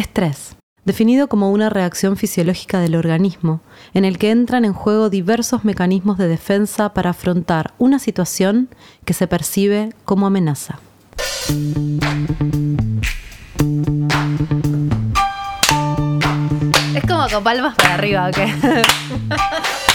Estrés, definido como una reacción fisiológica del organismo, en el que entran en juego diversos mecanismos de defensa para afrontar una situación que se percibe como amenaza. Es como con palmas para arriba, ¿ok?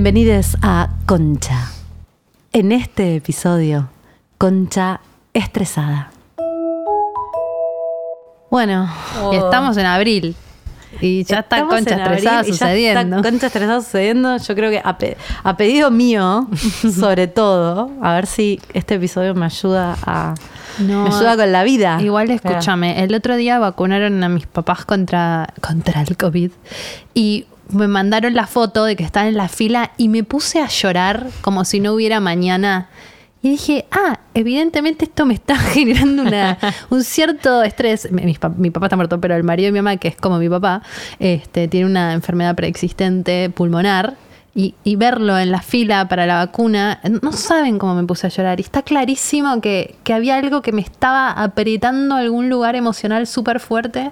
Bienvenidos a Concha. En este episodio, Concha estresada. Bueno, Y estamos en abril. Y ya está estamos concha estresada ya sucediendo. está concha estresada sucediendo. Yo creo que a, pe- a pedido mío, sobre todo, a ver si este episodio me ayuda a No, me ayuda con la vida. Igual escúchame, el otro día vacunaron a mis papás contra, contra el COVID y me mandaron la foto de que están en la fila y me puse a llorar como si no hubiera mañana. Y dije, ah, evidentemente esto me está generando una, un cierto estrés. Mi, papá está muerto, pero el marido de mi mamá, que es como mi papá, este, tiene una enfermedad preexistente pulmonar. Y, y verlo en la fila para la vacuna, no saben cómo me puse a llorar. Y está clarísimo que, que había algo que me estaba apretando algún lugar emocional súper fuerte.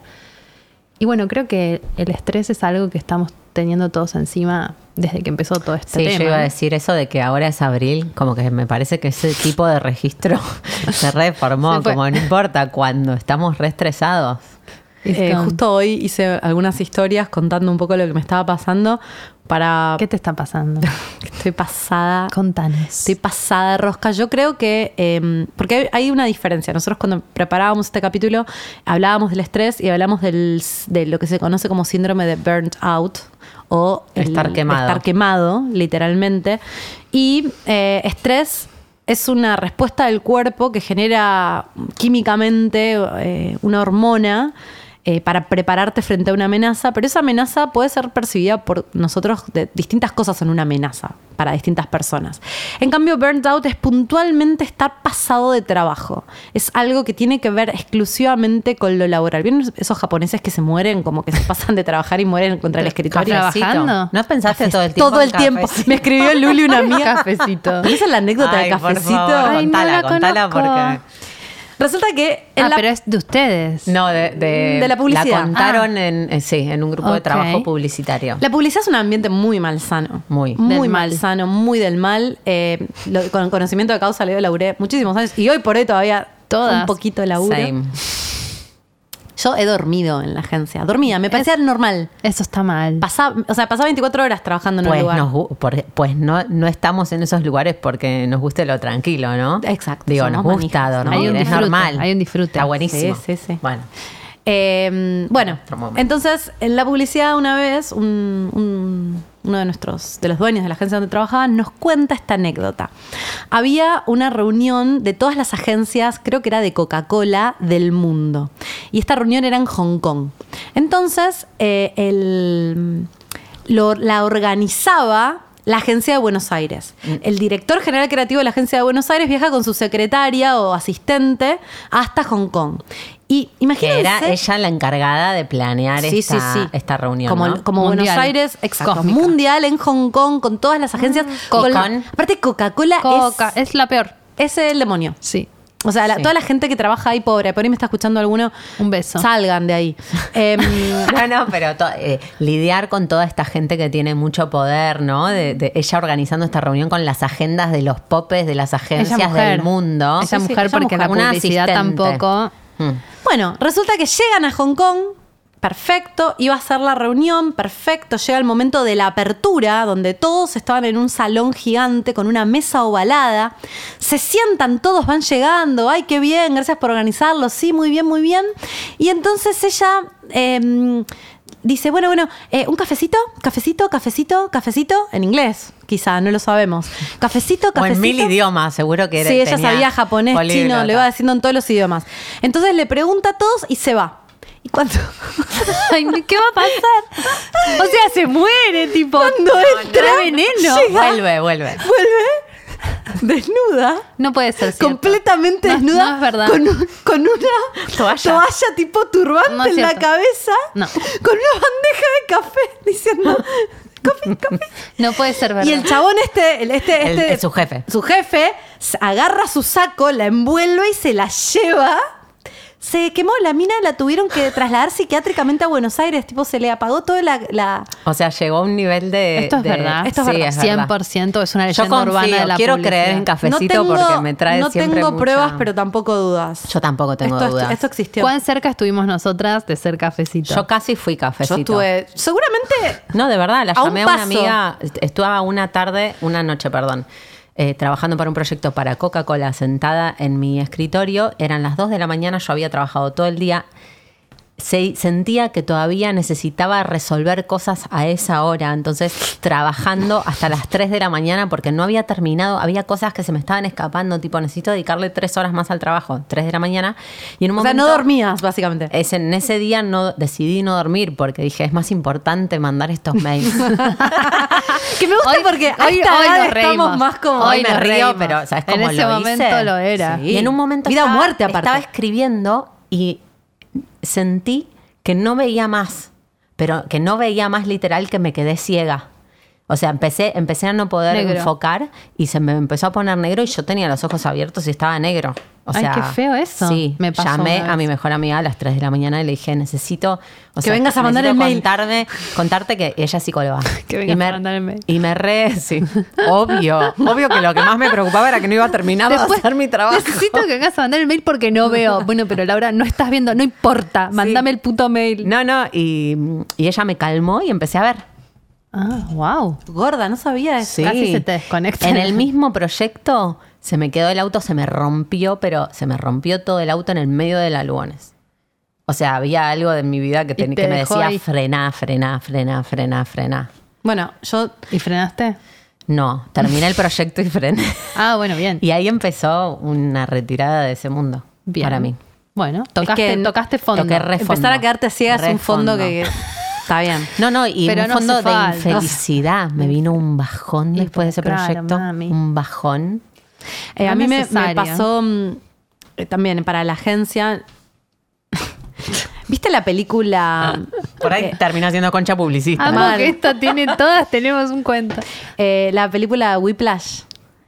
Y bueno, creo que el estrés es algo que estamos teniendo todos encima desde que empezó todo este Sí, tema. yo iba a decir eso de que ahora es abril, como que me parece que ese tipo de registro se reformó, Se como no importa cuando estamos re estresados. Es Eh, justo hoy hice algunas historias contando un poco lo que me estaba pasando para... ¿Qué te está pasando? Estoy pasada Contanos. Estoy pasada de rosca. Yo creo que, eh, porque hay, hay una diferencia. Nosotros cuando preparábamos este capítulo hablábamos del estrés y hablamos del, de lo que se conoce como síndrome de burnt out o el- Estar quemado. Estar quemado, literalmente. Y eh, estrés es una respuesta del cuerpo que genera químicamente eh, una hormona eh, para prepararte frente a una amenaza, pero esa amenaza puede ser percibida por nosotros de distintas cosas son una amenaza para distintas personas. En cambio, burnt out es puntualmente estar pasado de trabajo. Es algo que tiene que ver exclusivamente con lo laboral. ¿Vieron esos japoneses que se mueren, como que se pasan de trabajar y mueren contra el escritorio? ¿Trabajando? ¿No pensaste todo el tiempo? Todo el en tiempo. cafecito? Me escribió Luli, una amiga. Cafecito. ¿Esa es la anécdota Ay, del por cafecito? favor, Ay, no contala, la contala porque... Resulta que en ah, la- pero es de ustedes. No, de, de, De la publicidad. La contaron en, eh, sí, en un grupo de trabajo publicitario. La publicidad es un ambiente muy malsano. Muy. Muy malsano, muy del mal. Eh, lo- con conocimiento de causa le laburé muchísimos años y hoy por hoy todavía Todas. un poquito de laburo. Same. Yo he dormido en la agencia. Dormía, me parecía normal. Eso está mal. Pasaba, o sea, pasaba 24 horas trabajando en un Pues, lugar. nos gu- por- pues no, no estamos en esos lugares porque nos guste lo tranquilo, ¿no? Exacto, Digo, nos gusta dormir, Hay un es normal. hay un disfrute. Está buenísimo. Sí, sí, sí. Bueno, Eh, bueno, entonces en la publicidad una vez un- un- uno de nuestros de los dueños de la agencia donde trabajaba nos cuenta esta anécdota. Había una reunión de todas las agencias, creo que era de Coca-Cola del mundo, y esta reunión era en Hong Kong. Entonces eh, el- la organizaba la agencia de Buenos Aires. El director general creativo de la agencia de Buenos Aires viaja con su secretaria o asistente hasta Hong Kong. Y que imagínense. era ella la encargada de planear Sí, esta, sí, sí. esta reunión. Como, ¿no? como Buenos Mundial. Aires, exacto. Cósmica. Mundial en Hong Kong, con todas las agencias. Coca. Con- aparte, Coca-Cola Coca, es, es la peor. es el demonio. Sí. O sea, la- Sí. toda la gente que trabaja ahí, pobre, por ahí me está escuchando alguno. Un beso. Salgan de ahí. Em, No, no, pero to- eh, lidiar con toda esta gente que tiene mucho poder, ¿no? De, de ella organizando esta reunión con las agendas de los popes de las agencias mujer. del mundo. Esa Sí, sí, mujer, porque mujer. la Una publicidad tampoco. Mm. Bueno, resulta que llegan a Hong Kong, perfecto, iba a ser la reunión, perfecto, llega el momento de la apertura, donde todos estaban en un salón gigante con una mesa ovalada, se sientan, todos van llegando, ay, qué bien, gracias por organizarlo, sí, muy bien, muy bien. Y entonces ella... em, Dice, bueno, bueno, eh, un cafecito, cafecito, cafecito, cafecito, en inglés, quizá, no lo sabemos. Cafecito, O cafecito. en mil idiomas, seguro que era. Sí, ella sabía japonés, políglota. chino, le iba diciendo en todos los idiomas. Entonces le pregunta a todos y se va. Y cuando, Ay, ¿qué va a pasar? O sea, se muere, tipo. cuando entra, veneno. llega, Vuelve, vuelve. vuelve desnuda, No puede ser cierto. completamente No, desnuda, no es verdad. Con, un- con una Toalla. tipo turbante No en la cabeza, No. con una bandeja de café, diciendo, café, café. No puede ser verdad. Y el chabón este, el- este, El- este es su jefe. Su jefe agarra su saco, la envuelve y se la lleva. Se quemó la mina, la tuvieron que trasladar psiquiátricamente a Buenos Aires. Tipo, se le apagó toda la. la- O sea, llegó a un nivel de. Esto es de- verdad. Esto es sí, verdad. es verdad. 100% es una Yo leyenda urbana confío, de la quiero publicidad. creer en cafecito no tengo, porque me trae no siempre tengo mucha- pruebas, pero tampoco dudas. Yo tampoco tengo esto, dudas. Esto existió. ¿Cuán cerca estuvimos nosotras de ser cafecito? Yo casi fui cafecito. Yo estuve. Seguramente. No, de verdad, la A un llamé a, una amiga, est- estuve una tarde, una noche, perdón, eh, trabajando para un proyecto para Coca-Cola sentada en mi escritorio. Eran las 2 de la mañana, yo había trabajado todo el día. Se, sentía que todavía necesitaba resolver cosas a esa hora, entonces trabajando hasta las 3 de la mañana porque no había terminado, había cosas que se me estaban escapando, tipo necesito dedicarle 3 horas más al trabajo, 3 de la mañana. Y en un O sea, momento, no dormías, básicamente. ese- en ese día no decidí no dormir porque dije es más importante mandar estos mails. Que me gusta Hoy- porque hoy- hoy estamos más como. Hoy Hoy me río, pero ¿sabes En cómo ese lo momento hice? lo era. Sí. Y en un momento Vida o estaba, muerte, aparte. estaba escribiendo y sentí que no veía más, pero que no veía más literal que me quedé ciega. O sea, empecé, empecé a no poder Negro. enfocar y se me empezó a poner negro y yo tenía los ojos abiertos y estaba negro. O Ay, sea, qué feo eso. Sí, Me pasó llamé a mi mejor amiga a las 3 de la mañana y le dije, necesito... o Que vengas a mandar el mail. Contarme, contarte que ella es psicóloga. Que vengas y me, a mandar el mail. Y me re... Sí, obvio. Obvio que lo que más me preocupaba era que no iba a terminar de hacer mi trabajo. Necesito que vengas a mandar el mail porque no veo. Bueno, pero Laura, no estás viendo, no importa. Mándame el puto mail. No, no, y, y ella me calmó y empecé a ver. Ah, wow. Gorda, no sabía eso. Casi se te desconecta. En el mismo proyecto se me quedó el auto, se me rompió, pero se me rompió todo el auto en el medio de la Lugones. O sea, había algo de mi vida que, te que me decía ahí. frená, frená, frená, frená, frená. Bueno, yo. ¿Y frenaste? No, terminé el proyecto y frené. Ah, bueno, bien. Y ahí empezó una retirada de ese mundo bien. para mí. Bueno, tocaste, que tocaste fondo. toqué re- Empezar a quedarte ciega es un fondo fondo. que. Está bien. No, no, y Pero un no fondo de falta. infelicidad. Me vino un bajón Y después de ese claro, proyecto. mami. Un bajón. Eh, a mí me, me pasó mm, eh, también para la agencia. ¿Viste la película? Por ahí terminó siendo concha publicista. Amo que esto tiene todas, tenemos un cuento. eh, la película Whiplash.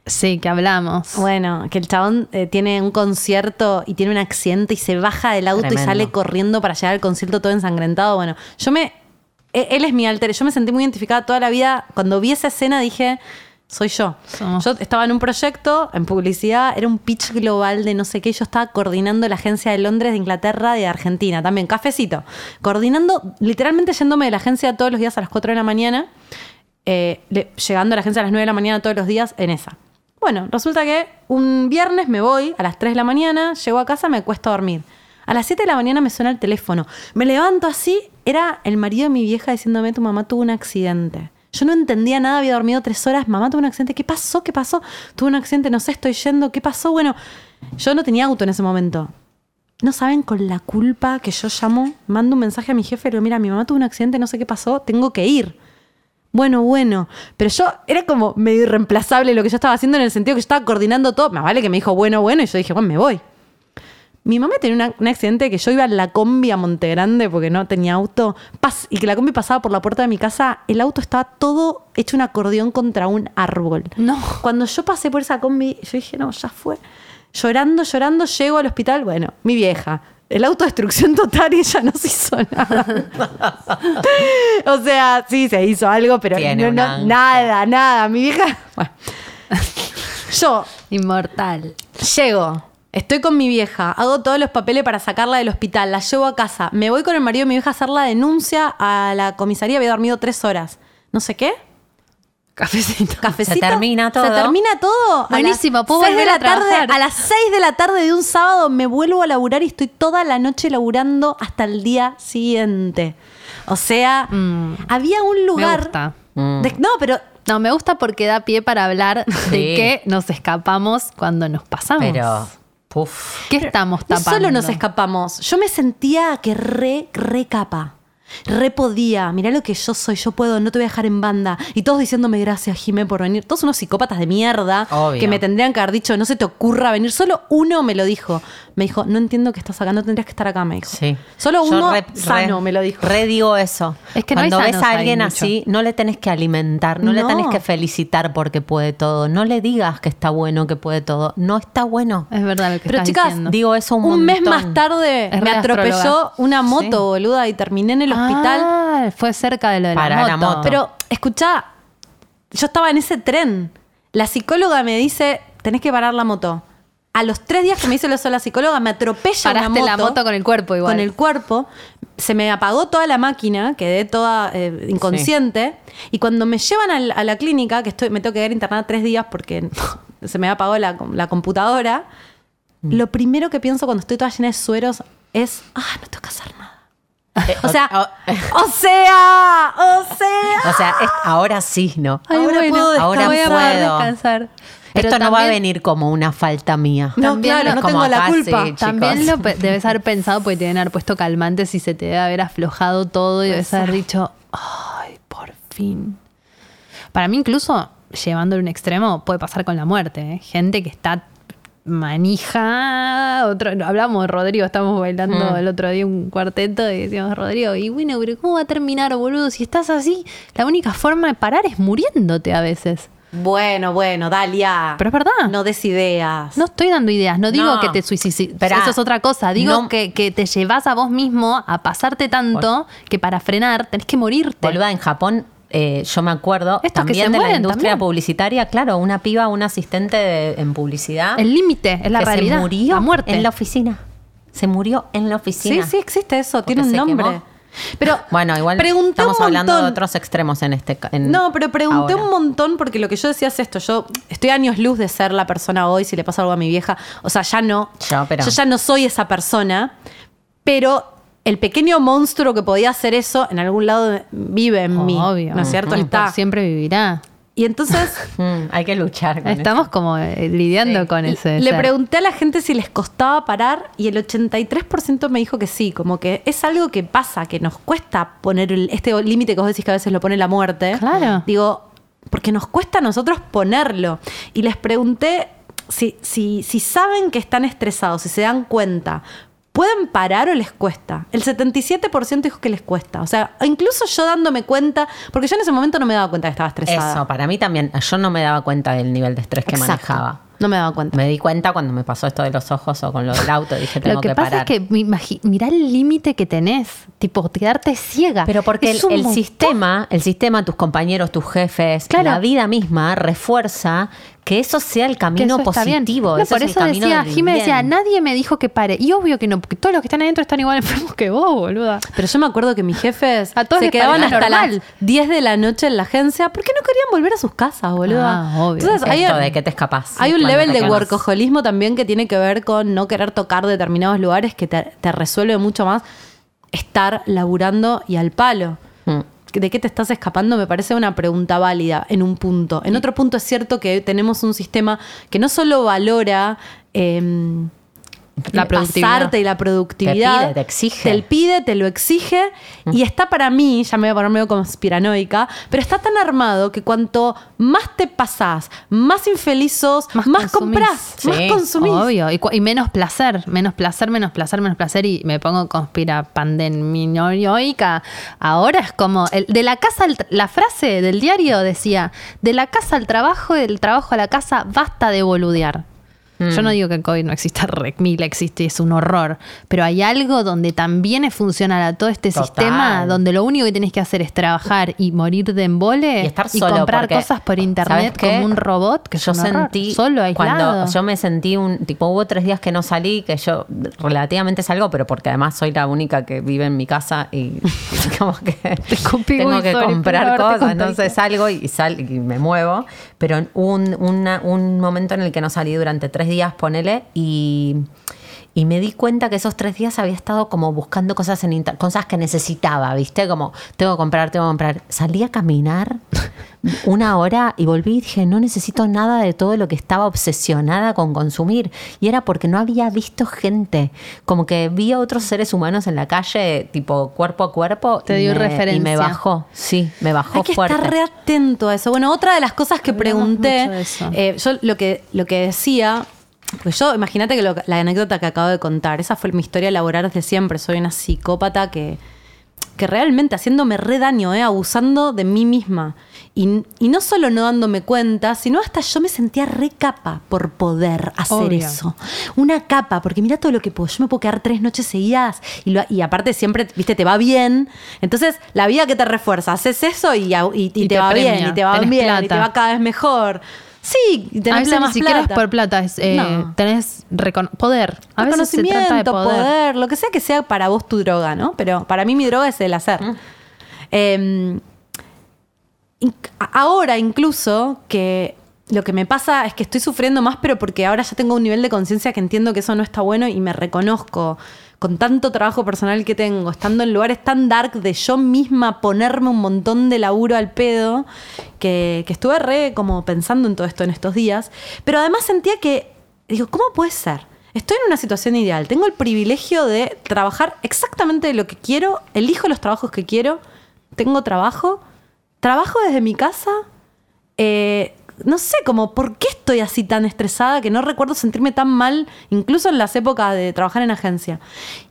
Sí, que hablamos. Bueno, que el chabón eh, tiene un concierto y tiene un accidente y se baja del auto Tremendo. y sale corriendo para llegar al concierto todo ensangrentado. Bueno, yo me. E- Él es mi alter. Yo me sentí muy identificada toda la vida. Cuando vi esa escena dije. Soy yo. Somos. Yo estaba en un proyecto, en publicidad, era un pitch global de no sé qué. Yo estaba coordinando la agencia de Londres, de Inglaterra, de Argentina, también, cafecito. Coordinando, literalmente yéndome de la agencia todos los días a las 4 de la mañana, eh, le- llegando a la agencia a las 9 de la mañana todos los días en esa. Bueno, resulta que un viernes me voy a las 3 de la mañana, llego a casa, me cuesto a dormir. A las 7 de la mañana me suena el teléfono. Me levanto así, era el marido de mi vieja diciéndome, tu mamá tuvo un accidente. Yo no entendía nada, había dormido tres horas, mamá tuvo un accidente, ¿qué pasó? ¿Qué pasó? Tuve un accidente, no sé, estoy yendo, ¿qué pasó? Bueno, yo no tenía auto en ese momento. No saben con la culpa que yo llamo, mando un mensaje a mi jefe, le digo, mira, mi mamá tuvo un accidente, no sé qué pasó, tengo que ir. Bueno, bueno. Pero yo era como medio irreemplazable lo que yo estaba haciendo en el sentido que yo estaba coordinando todo. Más vale que me dijo bueno, bueno, y yo dije, bueno, me voy. Mi mamá tenía una- un accidente que yo iba en la combi a Montegrande porque no tenía auto pas- y que la combi pasaba por la puerta de mi casa. El auto estaba todo hecho un acordeón contra un árbol. No. Cuando yo pasé por esa combi, yo dije, no, ya fue. Llorando, llorando, llego al hospital. Bueno, mi vieja. El autodestrucción total y ella no se hizo nada. o sea, sí, se hizo algo, pero no- nada, nada. Mi vieja. Bueno. Yo Inmortal. Llego, estoy con mi vieja, hago todos los papeles para sacarla del hospital, la llevo a casa, me voy con el marido de mi vieja a hacer la denuncia a la comisaría, había dormido tres horas. No sé qué. Cafecito. Cafecito. Se termina todo. Se termina todo. Buenísimo, puedo seis de volver la a tarde. A las 6 de la tarde de un sábado me vuelvo a laburar y estoy toda la noche laburando hasta el día siguiente. O sea, había un lugar. gusta. de- no, pero No, me gusta porque da pie para hablar de que nos escapamos cuando nos pasamos. Pero, puf. ¿Qué estamos No tapando? solo nos escapamos. Yo me sentía que re, re capa. Re podía. Mirá lo que yo soy. Yo puedo. No te voy a dejar en banda. Y todos diciéndome gracias, Jimé, por venir. Todos unos psicópatas de mierda. Obvio. Que me tendrían que haber dicho, no se te ocurra venir. Solo uno me lo dijo. Me dijo, no entiendo que estás acá. No tendrías que estar acá, me dijo. Sí. Solo Yo uno re- sano re- me lo dijo. Re digo eso. Es que no Cuando ves sanos a alguien así, no le tenés que alimentar, no, le No. tenés que felicitar porque puede todo. No le digas que está bueno, que puede todo. No está bueno. Es verdad lo que Pero estás chicas, diciendo. Digo eso un, Un mes más tarde Es me atropelló astróloga. una moto, Sí. boluda, y terminé en el hospital. Ah, fue cerca de lo de la moto. la moto. Pero, escuchá, yo estaba en ese tren. La psicóloga me dice, tenés que parar la moto. A los tres días que me hizo eso la psicóloga, me atropella Paraste una moto. la moto con el cuerpo igual. Con el cuerpo. Se me apagó toda la máquina, quedé toda eh, inconsciente. Y cuando me llevan a la clínica, que estoy, me tengo que quedar internada tres días porque se me apagó la, la computadora, Mm. lo primero que pienso cuando estoy toda llena de sueros es, ah, no tengo que hacer nada. Eh, O sea, o- o sea, o sea. o sea, es- ahora sí, ¿no? Ay, Ahora bueno, puedo ahora voy a poder puedo. descansar. Pero Esto no va a venir como una falta mía. No, También claro, no como tengo la culpa. sí. También lo pe- debes haber pensado porque te deben haber puesto calmantes y se te debe haber aflojado todo y debes haber dicho, ay, por fin. Para mí incluso, llevándolo a un extremo, puede pasar con la muerte. ¿eh? Gente que está manija, otro, hablamos de Rodrigo, estábamos bailando Mm. el otro día un cuarteto y decíamos, Rodrigo, y bueno, pero ¿cómo va a terminar, boludo? Si estás así, la única forma de parar es muriéndote a veces. Bueno, bueno, Dalia. Pero es verdad. No des ideas. No estoy dando ideas, no digo No. que te suicides. Esperá. Eso es otra cosa. Digo No. que, que te llevas a vos mismo a pasarte tanto que para frenar tenés que morirte. Boluda, en Japón, eh, yo me acuerdo Estos que también se de la industria también. publicitaria, claro, una piba, un asistente de- en publicidad. El límite es la que realidad. Se murió la muerte. en la oficina. Se murió en la Sí, oficina. sí existe eso, tiene un nombre. quemó. Pero Bueno, igual estamos hablando de otros extremos en este en No, pero pregunté ahora. un montón porque lo que yo decía es esto. Yo estoy años luz de ser la persona hoy, si le pasa algo a mi vieja. O sea, ya no. Yo, pero- ya no soy esa persona. Pero el pequeño monstruo que podía hacer eso, en algún lado vive en mí. Obvio. ¿No es cierto? Está. siempre vivirá. Y entonces Mm, hay que luchar con Estamos eso. como eh, lidiando Sí. con ese. Le ser. pregunté a la gente si les costaba parar y el 83% me dijo que sí, como que es algo que pasa, que nos cuesta poner el- este límite que vos decís que a veces lo pone la muerte. Claro. Digo, porque nos cuesta a nosotros ponerlo. Y les pregunté si, si, si saben que están estresados, si se dan cuenta. ¿Pueden parar o les cuesta? El 77% dijo que les cuesta. O sea, incluso yo dándome cuenta, porque yo en ese momento no me daba cuenta que estaba estresada. Eso, para mí también. Yo no me daba cuenta del nivel de estrés que Exacto. manejaba. No me daba cuenta. Me di cuenta cuando me pasó esto de los ojos o con lo del auto. Dije, tengo Lo que, que, pasa parar. es que mirá el límite que tenés. Tipo, quedarte ciega. Pero porque el, sistema, el sistema, tus compañeros, tus jefes, Claro. la vida misma refuerza que eso sea el camino positivo. No, por es eso decía, Jimé decía, nadie me dijo que pare. Y obvio que no, porque todos los que están adentro están igual enfermos que vos, boluda. Pero yo me acuerdo que mis jefes A todos se quedaban hasta normal. las 10 de la noche en la agencia porque no querían volver a sus casas, boluda. Ah, obvio. Entonces, hay, Esto de que te escapas. hay un level de workaholismo también que tiene que ver con no querer tocar determinados lugares que te, te resuelve mucho más estar laburando y al palo. ¿De qué te estás escapando? Me parece una pregunta válida en un punto. En otro punto es cierto que tenemos un sistema que no solo valora em, La pasarte y la productividad. Te pide, te exige. Te pide, te lo exige. Y está para mí, ya me voy a poner medio conspiranoica, pero está tan armado que cuanto más te pasás, más infeliz sos, más, consumís. comprás, más Sí, consumís. Obvio. Y, menos placer, menos placer, menos placer, menos placer. Y me pongo conspira pandemioica. Ahora es como, el- de la casa, al la frase del diario decía, de la casa al trabajo y del trabajo a la casa, basta de boludear. Yo no digo que el COVID no exista, mil existe, es un horror. Pero hay algo donde también es funcional a todo este Total. sistema, donde lo único que tienes que hacer es trabajar y morir de embole y estar solo comprar cosas por ¿sabes internet como un robot, que yo es un horror. sentí solo aislado. cuando yo me sentí un tipo hubo tres días que no salí que yo relativamente salgo pero porque además soy la única que vive en mi casa y como que tengo que sorry, comprar haberte cosas entonces salgo y sal y me muevo pero un, una- un momento en el que no salí durante tres días ponele y y me di cuenta que esos tres días había estado como buscando cosas en inter- cosas que necesitaba, ¿viste? Como tengo que comprar, tengo que comprar. Salí a caminar una hora y volví y dije, no necesito nada de todo lo que estaba obsesionada con consumir. Y era porque no había visto gente. Como que vi a otros seres humanos en la calle, tipo cuerpo a cuerpo. Te y dio me, referencia. Y me bajó, sí, me bajó Hay que fuerte. estar re atento a eso. Bueno, otra de las cosas que Hablamos pregunté, eh, yo lo que, lo que decía, pues yo, imagínate que lo- la anécdota que acabo de contar, esa fue mi historia laboral desde siempre. Soy una psicópata que, que realmente haciéndome re daño, eh, abusando de mí misma. Y, y no solo no dándome cuenta, sino hasta yo me sentía re capa por poder hacer Obvio. eso. Una capa, porque mira todo lo que puedo. Yo me puedo quedar tres noches seguidas y, lo- y aparte siempre, viste, te va bien. Entonces, la vida que te refuerza, haces eso y, te, te va premia, bien, y te va bien, y te va cada vez mejor. Sí, y a tenés veces ni siquiera plata. es por plata, es, eh, No. tenés poder. A veces se trata de Reconocimiento, poder. poder. lo que sea que sea para vos tu droga, ¿no? Pero para mí mi droga es el hacer. Eh, inc- a- ahora incluso que lo que me pasa es que estoy sufriendo más, pero porque ahora ya tengo un nivel de conciencia que entiendo que eso no está bueno y me reconozco con tanto trabajo personal que tengo, estando en lugares tan dark de yo misma ponerme un montón de laburo al pedo, que, estuve re como pensando en todo esto en estos días, pero además sentía que, digo, ¿cómo puede ser? Estoy en una situación ideal, tengo el privilegio de trabajar exactamente lo que quiero, elijo los trabajos que quiero, tengo trabajo, trabajo desde mi casa, eh, no sé, como, ¿por qué estoy así tan estresada que no recuerdo sentirme tan mal, incluso en las épocas de trabajar en agencia?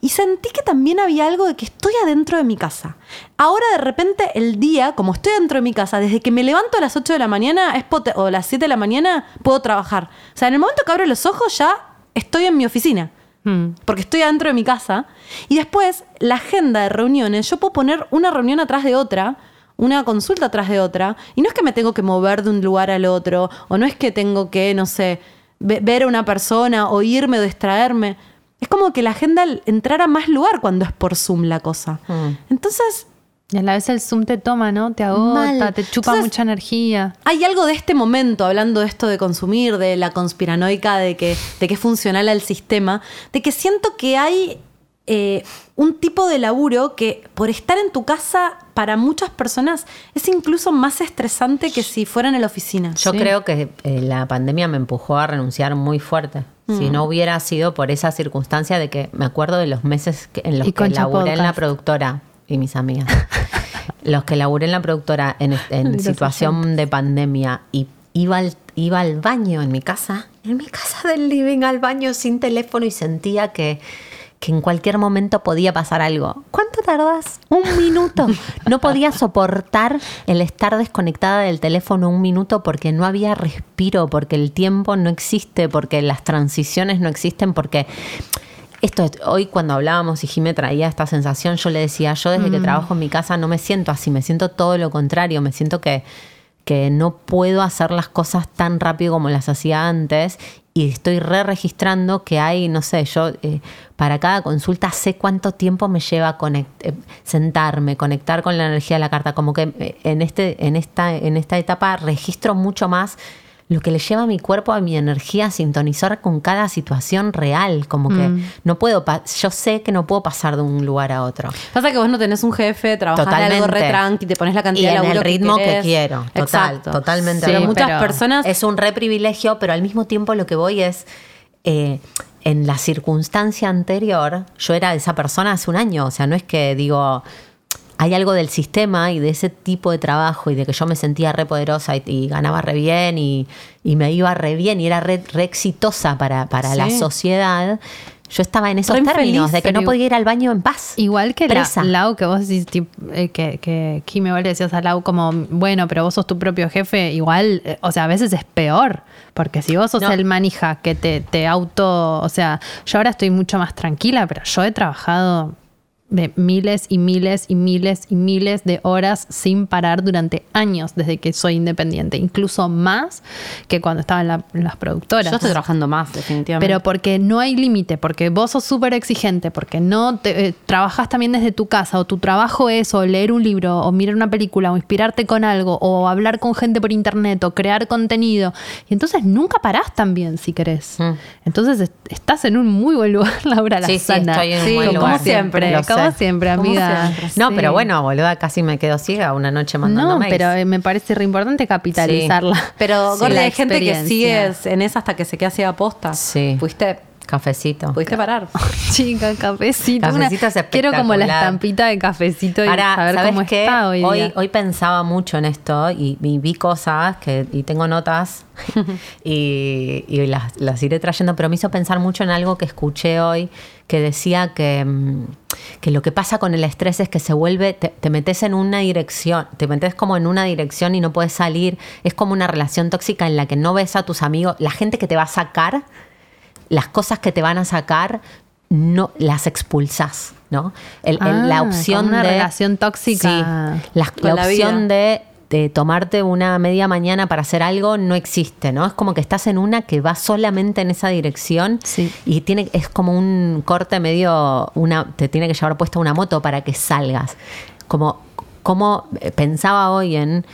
Y sentí que también había algo de que estoy adentro de mi casa. Ahora de repente el día, como estoy dentro de mi casa, desde que me levanto a las 8 de la mañana es o a las 7 de la mañana, puedo trabajar. O sea, en el momento que abro los ojos ya estoy en mi oficina Mm. porque estoy adentro de mi casa. Y después, la agenda de reuniones, yo puedo poner una reunión atrás de otra, una consulta atrás de otra, y no es que me tengo que mover de un lugar al otro, o no es que tengo que, no sé, ve- ver a una persona, o irme o distraerme. Es como que la agenda entrara a más lugar cuando es por Zoom la cosa. Mm. Entonces, Y a la vez el Zoom te toma, ¿no? Te agota, Mal. te chupa Entonces- mucha energía. Hay algo de este momento, hablando de esto de consumir, de la conspiranoica, de que, de que es funcional al sistema, de que siento que hay eh, un tipo de laburo que por estar en tu casa para muchas personas es incluso más estresante que si fueran en la oficina. Yo Sí. creo que eh, la pandemia me empujó a renunciar muy fuerte. Mm. Si no hubiera sido por esa circunstancia de que me acuerdo de los meses que- en los Y que laburé en la productora y mis amigas. los que laburé en la productora en, en situación de pandemia y iba al, iba al baño en mi casa, en mi casa del living al baño sin teléfono y sentía que, que en cualquier momento podía pasar algo. ¿Cuánto tardas? Un minuto. No podía soportar el estar desconectada del teléfono un minuto porque no había respiro, porque el tiempo no existe, porque las transiciones no existen, porque esto es- hoy cuando hablábamos y Jimé traía esta sensación, yo le decía, yo desde que trabajo en mi casa no me siento así, me siento todo lo contrario, me siento que, que no puedo hacer las cosas tan rápido como las hacía antes y estoy re registrando que hay, no sé, yo eh, para cada consulta sé cuánto tiempo me lleva eh, sentarme, conectar con la energía de la carta, como que eh, en, este, en, esta, en esta etapa registro mucho más lo que le lleva a mi cuerpo, a mi energía a sintonizar con cada situación real, como que Mm. no puedo, yo sé que no puedo pasar de un lugar a otro. Pasa que vos no tenés un jefe, trabajás de algo re Totalmente. tranqui, te pones la Y cantidad de en el ritmo que, quiero, total, Exacto. totalmente. Pero muchas pero personas Es un re privilegio, pero al mismo tiempo lo que voy es, eh, en la circunstancia anterior, yo era esa persona hace un año, o sea, no es que digo, hay algo del sistema y de ese tipo de trabajo y de que yo me sentía re poderosa y, y ganaba re bien y, y me iba re bien y era re, re exitosa para, para la sociedad. Yo estaba en esos Re términos infeliz, de que no podía ir al baño en paz. Igual que la, Presa. Lau, que vos decís, eh, que, que vos le decías a Lau como, bueno, pero vos sos tu propio jefe, igual, eh, o sea, a veces es peor, porque si vos sos No. el manija que te, te auto, o sea, yo ahora estoy mucho más tranquila, pero yo he trabajado de miles y miles y miles y miles de horas sin parar durante años desde que soy independiente, incluso más que cuando estaba en, la- en las productoras. Yo estoy trabajando más, definitivamente. Pero porque no hay límite, porque vos sos súper exigente, porque no te, eh, trabajas también desde tu casa, o tu trabajo es o leer un libro, o mirar una película, o inspirarte con algo, o hablar con gente por internet, o crear contenido. Y entonces nunca parás también, si querés. Mm. Entonces est- estás en un muy buen lugar, Laura Sí, sí, Lazana. estoy en un Sí, buen como lugar. siempre, Lo como siempre, Como amiga. siempre. No, Sí. pero bueno, boluda, casi me quedo ciega una noche mandando No, mails. pero eh, me parece re importante capitalizarla. Pero, Sí, la hay gente que sigue en esa hasta que se queda ciega posta. Sí. Fuiste, Cafecito. pudiste parar. Chica, cafecito. una- Cafecito es quiero como la estampita de cafecito y Ahora, saber ¿sabes cómo qué? está hoy, hoy, hoy pensaba mucho en esto y, y vi cosas que, y tengo notas y, y las, las iré trayendo, pero me hizo pensar mucho en algo que escuché hoy que decía que, mm, que lo que pasa con el estrés es que se vuelve, te, te metes en una dirección, te metes como en una dirección y no puedes salir. Es como una relación tóxica en la que no ves a tus amigos, la gente que te va a sacar, las cosas que te van a sacar, no las expulsas, ¿no? El- el- Ah, la opción una de relación tóxica. Sí, la, la la opción de tomarte una media mañana para hacer algo no existe, ¿no? Es como que estás en una que va solamente en esa dirección Sí. y tiene es como un corte medio una te tiene que llevar puesta una moto para que salgas. Como como eh, pensaba hoy en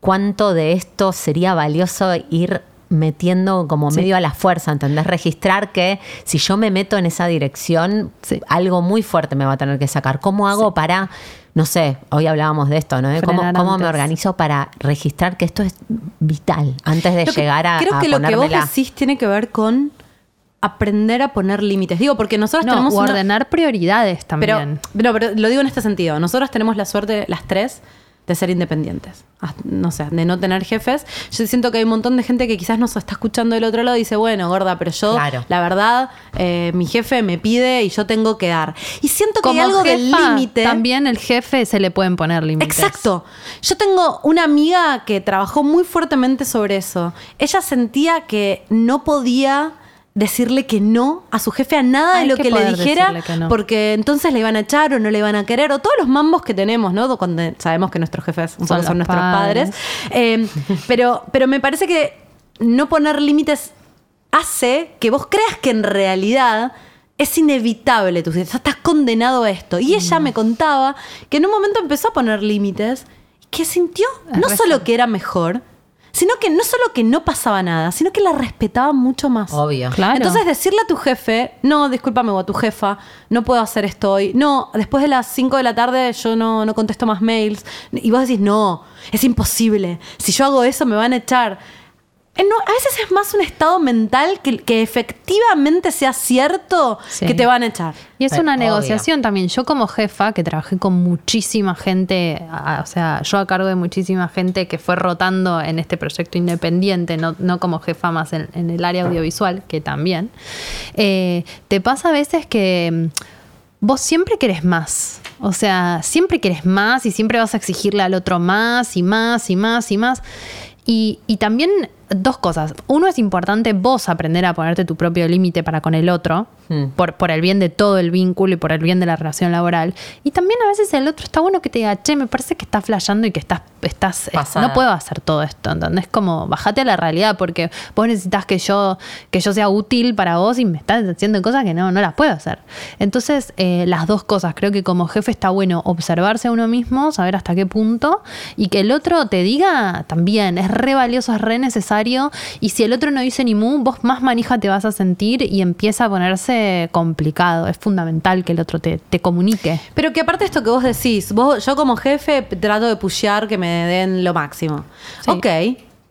cuánto de esto sería valioso ir metiendo como medio a la fuerza, ¿entendés? Registrar que si yo me meto en esa dirección, Sí. algo muy fuerte me va a tener que sacar. ¿Cómo hago para, no sé, hoy hablábamos de esto, ¿no? De ¿Cómo, me organizo para registrar que esto es vital antes de que- llegar a, Creo a que lo que vos decís tiene que ver con aprender a poner límites. Digo, porque nosotros No, tenemos o una- ordenar prioridades Pero, también. no, pero lo digo en este sentido. Nosotros tenemos la suerte, las tres, de ser independientes. Ah, No sé, de no tener jefes. Yo siento que hay un montón de gente que quizás nos está escuchando del otro lado y dice, bueno, gorda, pero yo, Claro. la verdad, eh, mi jefe me pide y yo tengo que dar. Y siento que hay algo del jefa, límite. También el jefe se le pueden poner límites. Exacto. Yo tengo una amiga que trabajó muy fuertemente sobre eso. Ella sentía que no podía decirle que no a su jefe a nada Hay de lo que que, le dijera decirle que no. porque entonces le iban a echar o no le iban a querer o todos los mambos que tenemos, ¿no? Cuando sabemos que nuestros jefes Son nuestros padres. padres. Eh, pero, pero me parece que no poner límites hace que vos creas que en realidad es inevitable, tú estás condenado a esto. Y ella Mm. me contaba que en un momento empezó a poner límites que sintió no solo que era mejor, sino que no solo que no pasaba nada, sino que la respetaba mucho más. Obvio. Claro. Entonces decirle a tu jefe, no, discúlpame, o a tu jefa, no puedo hacer esto hoy. No, después de las 5 de la tarde yo no, no contesto más mails. Y vos decís, no, es imposible. Si yo hago eso me van a echar. Eh, no, a veces es más un estado mental que, que efectivamente sea cierto Sí. que te van a echar. Y es Pero, una obvio. negociación también. Yo como jefa, que trabajé con muchísima gente, a- o sea, yo a cargo de muchísima gente que fue rotando en este proyecto independiente, no, no como jefa más en, en el área audiovisual, que también, eh, te pasa a veces que mm, vos siempre querés más. O sea, siempre querés más y siempre vas a exigirle al otro más y más y más y más. Y, y también dos cosas. Uno es importante vos aprender a ponerte tu propio límite para con el otro, Mm. por, por el bien de todo el vínculo y por el bien de la relación laboral. Y también a veces el otro está bueno que te diga, che, me parece que estás flasheando y que estás, estás eh, Pasada. no puedo hacer todo esto, ¿entendés? Como bajate a la realidad porque vos necesitas que yo, que yo sea útil para vos y me estás haciendo cosas que no, no las puedo hacer. Entonces, eh, las dos cosas, creo que como jefe está bueno observarse a uno mismo, saber hasta qué punto y que el otro te diga también, es re valioso, es re necesario y si el otro no dice ni mu, vos más manija te vas a sentir y empieza a ponerse complicado. Es fundamental que el otro te, te comunique. Pero que aparte esto que vos decís, vos, yo como jefe trato de pushear que me den lo máximo. Sí. Ok.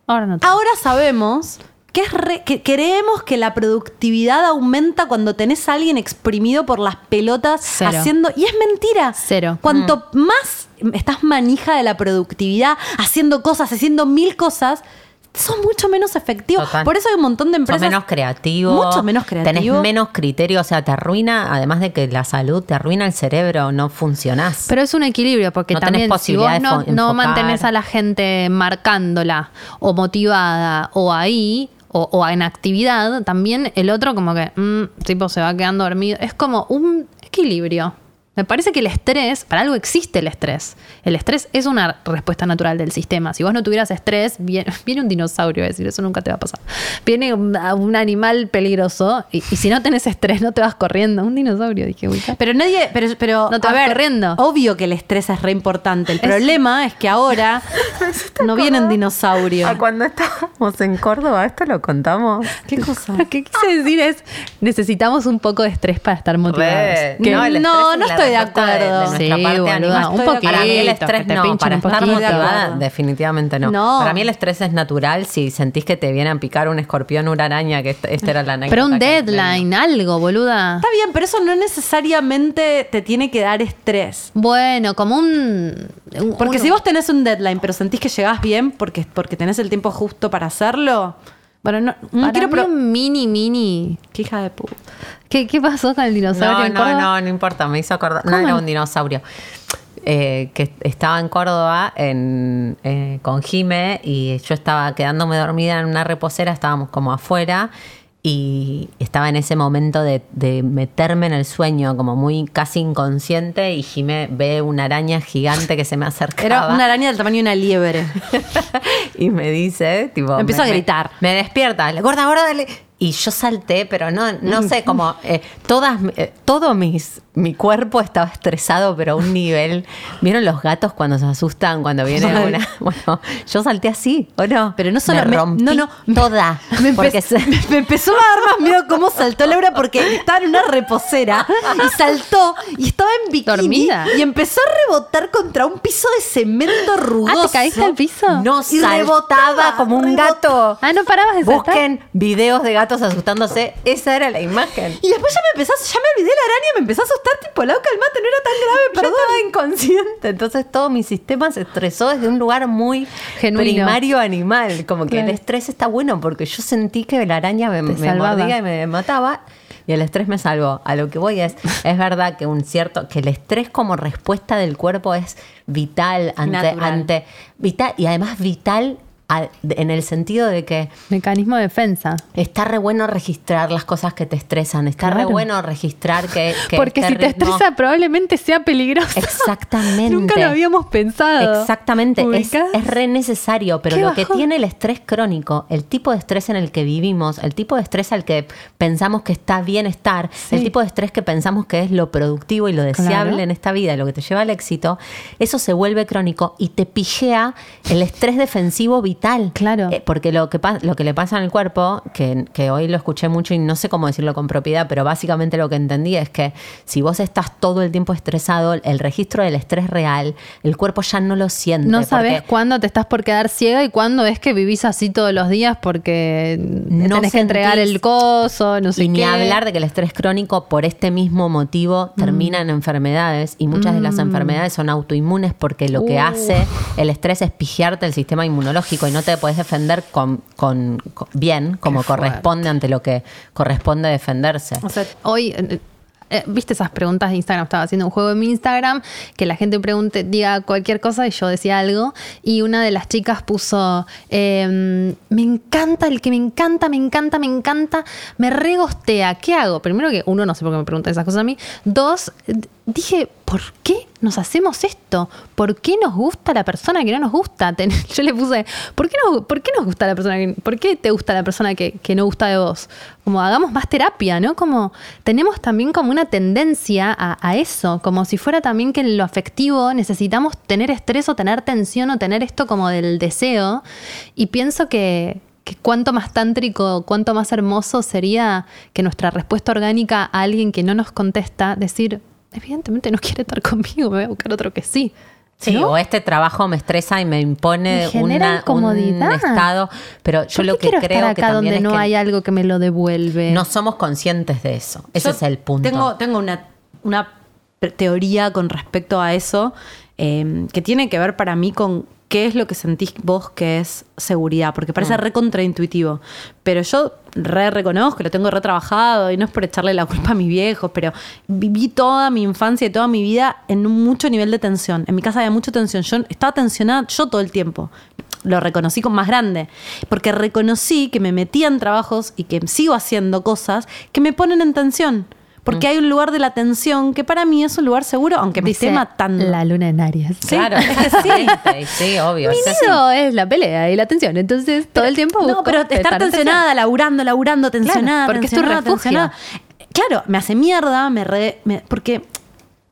Ahora no te- Ahora sabemos que, es re- que creemos que la productividad aumenta cuando tenés a alguien exprimido por las pelotas Cero. haciendo. Y es mentira. Cero. Cuanto más estás manija de la productividad, haciendo cosas, haciendo mil cosas, sos mucho menos efectivo. Total. Por eso hay un montón de empresas. menos creativo. Mucho menos creativo. Tenés menos criterio, o sea, te arruina, además de que la salud te arruina el cerebro, no funcionás. Pero es un equilibrio, porque No tenés también si vos no, no mantenés a la gente marcándola o motivada o ahí o, o en actividad, también el otro como que, mm, tipo, se va quedando dormido. Es como un equilibrio. Me parece que el estrés, para algo existe el estrés. El estrés es una respuesta natural del sistema. Si vos no tuvieras estrés, viene, viene un dinosaurio a decir, eso nunca te va a pasar. Viene un, un animal peligroso y, y si no tenés estrés no te vas corriendo. Un dinosaurio, dije, uy, Pero nadie, pero, pero No te a vas ver, corriendo. obvio que el estrés es re importante. El problema es que ahora no vienen dinosaurios. Ah, cuando estábamos en Córdoba, esto lo contamos. ¿Qué cosa? Lo que quise decir es, necesitamos un poco de estrés para estar motivados. Re. Que- No, el estrés no, es no la estoy de acuerdo. nuestra Sí, parte boluda, animal. un Estoy de Para mí el poquito, estrés no, para estar poquito. motivada definitivamente no. No. Para mí el estrés es natural si sentís que te viene a picar un escorpión, una araña, que esta, esta era la anécdota. Pero un deadline, algo, boluda. Está bien, pero eso no necesariamente te tiene que dar estrés. Bueno, como un... un- Porque si vos tenés un deadline, pero sentís que llegás bien porque, porque tenés el tiempo justo para hacerlo. Bueno, no, no Para quiero mí pro- un mini, mini... Qué hija de puta. ¿Qué, qué pasó con el dinosaurio No, en no, Córdoba? no, no importa, me hizo acordar. No ¿Cómo era un dinosaurio. Eh, que estaba en Córdoba en, eh, con Jime y yo estaba quedándome dormida en una reposera, estábamos como afuera y estaba en ese momento de, de meterme en el sueño, como muy casi inconsciente y Jime ve una araña gigante que se me acercaba. Era una araña del tamaño de una liebre. y me dice, tipo. Me me- a gritar. Me, despierta, gorda, gorda, dale. Y yo salté, pero no, no sé, como eh, todas, eh, todo mis, mi cuerpo estaba estresado, pero a un nivel. ¿Vieron los gatos cuando se asustan, cuando viene Ay. una? Bueno, yo salté así, ¿o no? Pero no solo- Me me- rompí no, no. toda. Me, porque se- me empezó a dar más miedo cómo saltó Laura porque estaba en una reposera y saltó y estaba en bikini Dormida. y empezó a rebotar contra un piso de cemento rugoso. Ah, ¿te caíste al piso? no Y saltaba rebotaba, como un rebotaba. gato. Ah, ¿no parabas de saltar? Busquen videos de gatos asustándose. Esa era la imagen. Y después ya me empezó, a- ya me olvidé la araña, me empezó a asustar, tipo, Lau, calmate, no era tan grave, perdón. estaba inconsciente, entonces todo mi sistema se estresó desde un lugar muy Genuino. primario animal. Como que Claro. el estrés está bueno porque yo sentí que la araña me, me mordía y me mataba. Y el estrés me salvó. A lo que voy es, es verdad que un cierto, que el estrés como respuesta del cuerpo es vital ante, Natural. ante vital y además vital a- en el sentido de que Mecanismo de defensa. está re bueno registrar las cosas que te estresan, está re bueno registrar que, que Porque este si te estresa probablemente sea peligroso. Exactamente. Nunca lo habíamos pensado. Exactamente, es, re necesario, pero lo que tiene el estrés crónico, el tipo de estrés en el que vivimos, el tipo de estrés al que pensamos que está bien estar, Sí. el tipo de estrés que pensamos que es lo productivo y lo deseable Claro. en esta vida, lo que te lleva al éxito, eso se vuelve crónico y te pijea el estrés defensivo vital. Claro. Eh, porque lo que, lo que le pasa en el cuerpo, que, que hoy lo escuché mucho y no sé cómo decirlo con propiedad, pero básicamente lo que entendí es que si vos estás todo el tiempo estresado, el registro del estrés real, el cuerpo ya no lo siente. No sabes cuándo te estás por quedar ciega y cuándo es que vivís así todos los días porque No tenés que entregar el coso, no sé Y ni qué. hablar de que el estrés crónico por este mismo motivo termina Mm. en enfermedades y muchas de las enfermedades son autoinmunes porque lo que Uh. hace el estrés es pigiarte el sistema inmunológico y no te puedes defender con, con- con- bien como corresponde ante lo que corresponde defenderse. O sea, Hoy, eh, eh, viste esas preguntas de Instagram, estaba haciendo un juego en mi Instagram, que la gente pregunte, diga cualquier cosa y yo decía algo, y una de las chicas puso, eh, me encanta, el que me encanta, me encanta, me encanta, me regostea, ¿qué hago? Primero que uno, no sé por qué me preguntan esas cosas a mí, dos, dije, ¿por qué nos hacemos esto? ¿Por qué nos gusta la persona que no nos gusta? Yo le puse, ¿por qué, no, ¿por qué nos gusta la persona que, ¿por qué te gusta la persona que, no gusta de vos? Como hagamos más terapia, ¿no? Como tenemos también como una tendencia a, a eso, como si fuera también que en lo afectivo necesitamos tener estrés o tener tensión o tener esto como del deseo. Y pienso que, que cuánto más tántrico, cuánto más hermoso sería que nuestra respuesta orgánica a alguien que no nos contesta, decir, evidentemente no quiere estar conmigo, me voy a buscar otro que sí. Sí, ¿No? o este trabajo me estresa y me impone Me genera una- un incomodidad. estado. Pero yo ¿Por lo que quiero creo estar que acá también donde es no que hay algo que me lo devuelve. no somos conscientes de eso. Ese Yo es el punto. Tengo, tengo una, teoría con respecto a eso eh, que tiene que ver para mí con qué es lo que sentís vos que es seguridad, porque parece re contraintuitivo. Pero yo re reconozco, lo tengo re trabajado y no es por echarle la culpa a mis viejos, pero viví toda mi infancia y toda mi vida en un mucho nivel de tensión. En mi casa había mucha tensión. Yo estaba tensionada yo todo el tiempo. Lo reconocí con más grande, porque reconocí que me metía en trabajos y que sigo haciendo cosas que me ponen en tensión. Porque hay un lugar de la tensión que para mí es un lugar seguro, aunque me Dice esté matando. La luna en Aries. Claro, sí, sí, obvio. Mi nido es la pelea y la tensión. Entonces, todo el tiempo No, pero estar en tensionada, laburando, laburando, tensionada, porque es tu tensionada, refugio. tensionada. Claro, me hace mierda, me re- me- porque,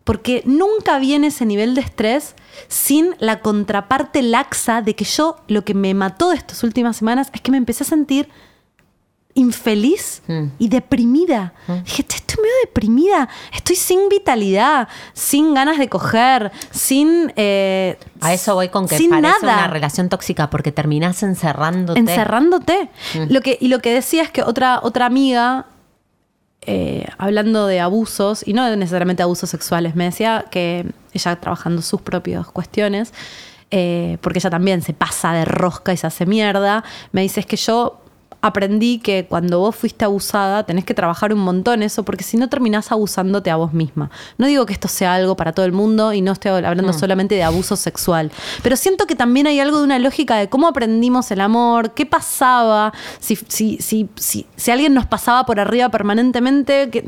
porque nunca viene ese nivel de estrés sin la contraparte laxa de que yo lo que me mató de estas últimas semanas es que me empecé a sentir infeliz Mm. y deprimida. Dije, "Che, estoy medio deprimida, estoy sin vitalidad, sin ganas de coger, sin... eh, A eso voy con que sin parece nada una relación tóxica porque terminás encerrándote. encerrándote. Lo que, y lo que decía es que otra, otra amiga, eh, hablando de abusos, y no necesariamente abusos sexuales, me decía que ella trabajando sus propias cuestiones, eh, porque ella también se pasa de rosca y se hace mierda, me dice es que yo aprendí que cuando vos fuiste abusada tenés que trabajar un montón eso, porque si no terminás abusándote a vos misma. No digo que esto sea algo para todo el mundo y no estoy hablando solamente de abuso sexual, pero siento que también hay algo de una lógica de cómo aprendimos el amor, qué pasaba, si, si, si, si, si alguien nos pasaba por arriba permanentemente. Que,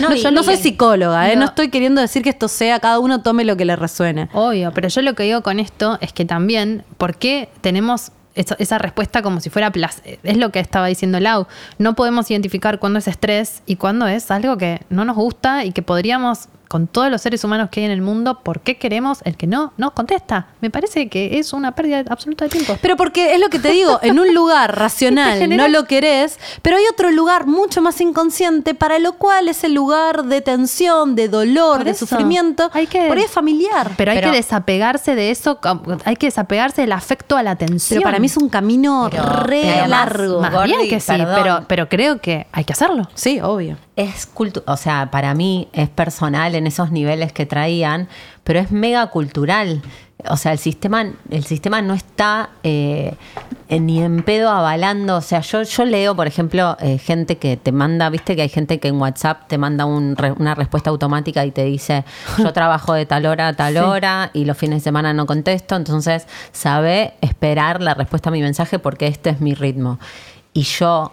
no, y- yo no soy psicóloga, ¿eh? no estoy queriendo decir que esto sea, cada uno tome lo que le resuene. Obvio, pero yo lo que digo con esto es que también, ¿por qué tenemos esa, esa respuesta como si fuera placer? Es lo que estaba diciendo Lau. No podemos identificar cuándo es estrés y cuándo es algo que no nos gusta y que podríamos, con todos los seres humanos que hay en el mundo, ¿por qué queremos el que no nos contesta? Me parece que es una pérdida absoluta de tiempo. Pero porque es lo que te digo, en un lugar racional no lo querés, pero hay otro lugar mucho más inconsciente para lo cual es el lugar de tensión, de dolor, Por de eso, sufrimiento. hay que- por ahí es familiar. Pero hay Pero- que desapegarse de eso, hay que desapegarse del afecto a la atención. Pero para mí es un camino Pero- re pero largo. Más Gordi, bien que sí, pero creo que hay que hacerlo. Sí, obvio. Es o sea, para mí es personal en esos niveles que traían, pero es mega cultural. O sea, el sistema, el sistema no está eh, ni en pedo avalando. O sea, yo, yo leo, por ejemplo, eh, gente que te manda, viste que hay gente que en WhatsApp te manda un re- una respuesta automática y te dice, yo trabajo de tal hora a tal hora y los fines de semana no contesto. Entonces, sabe esperar la respuesta a mi mensaje porque este es mi ritmo. Y yo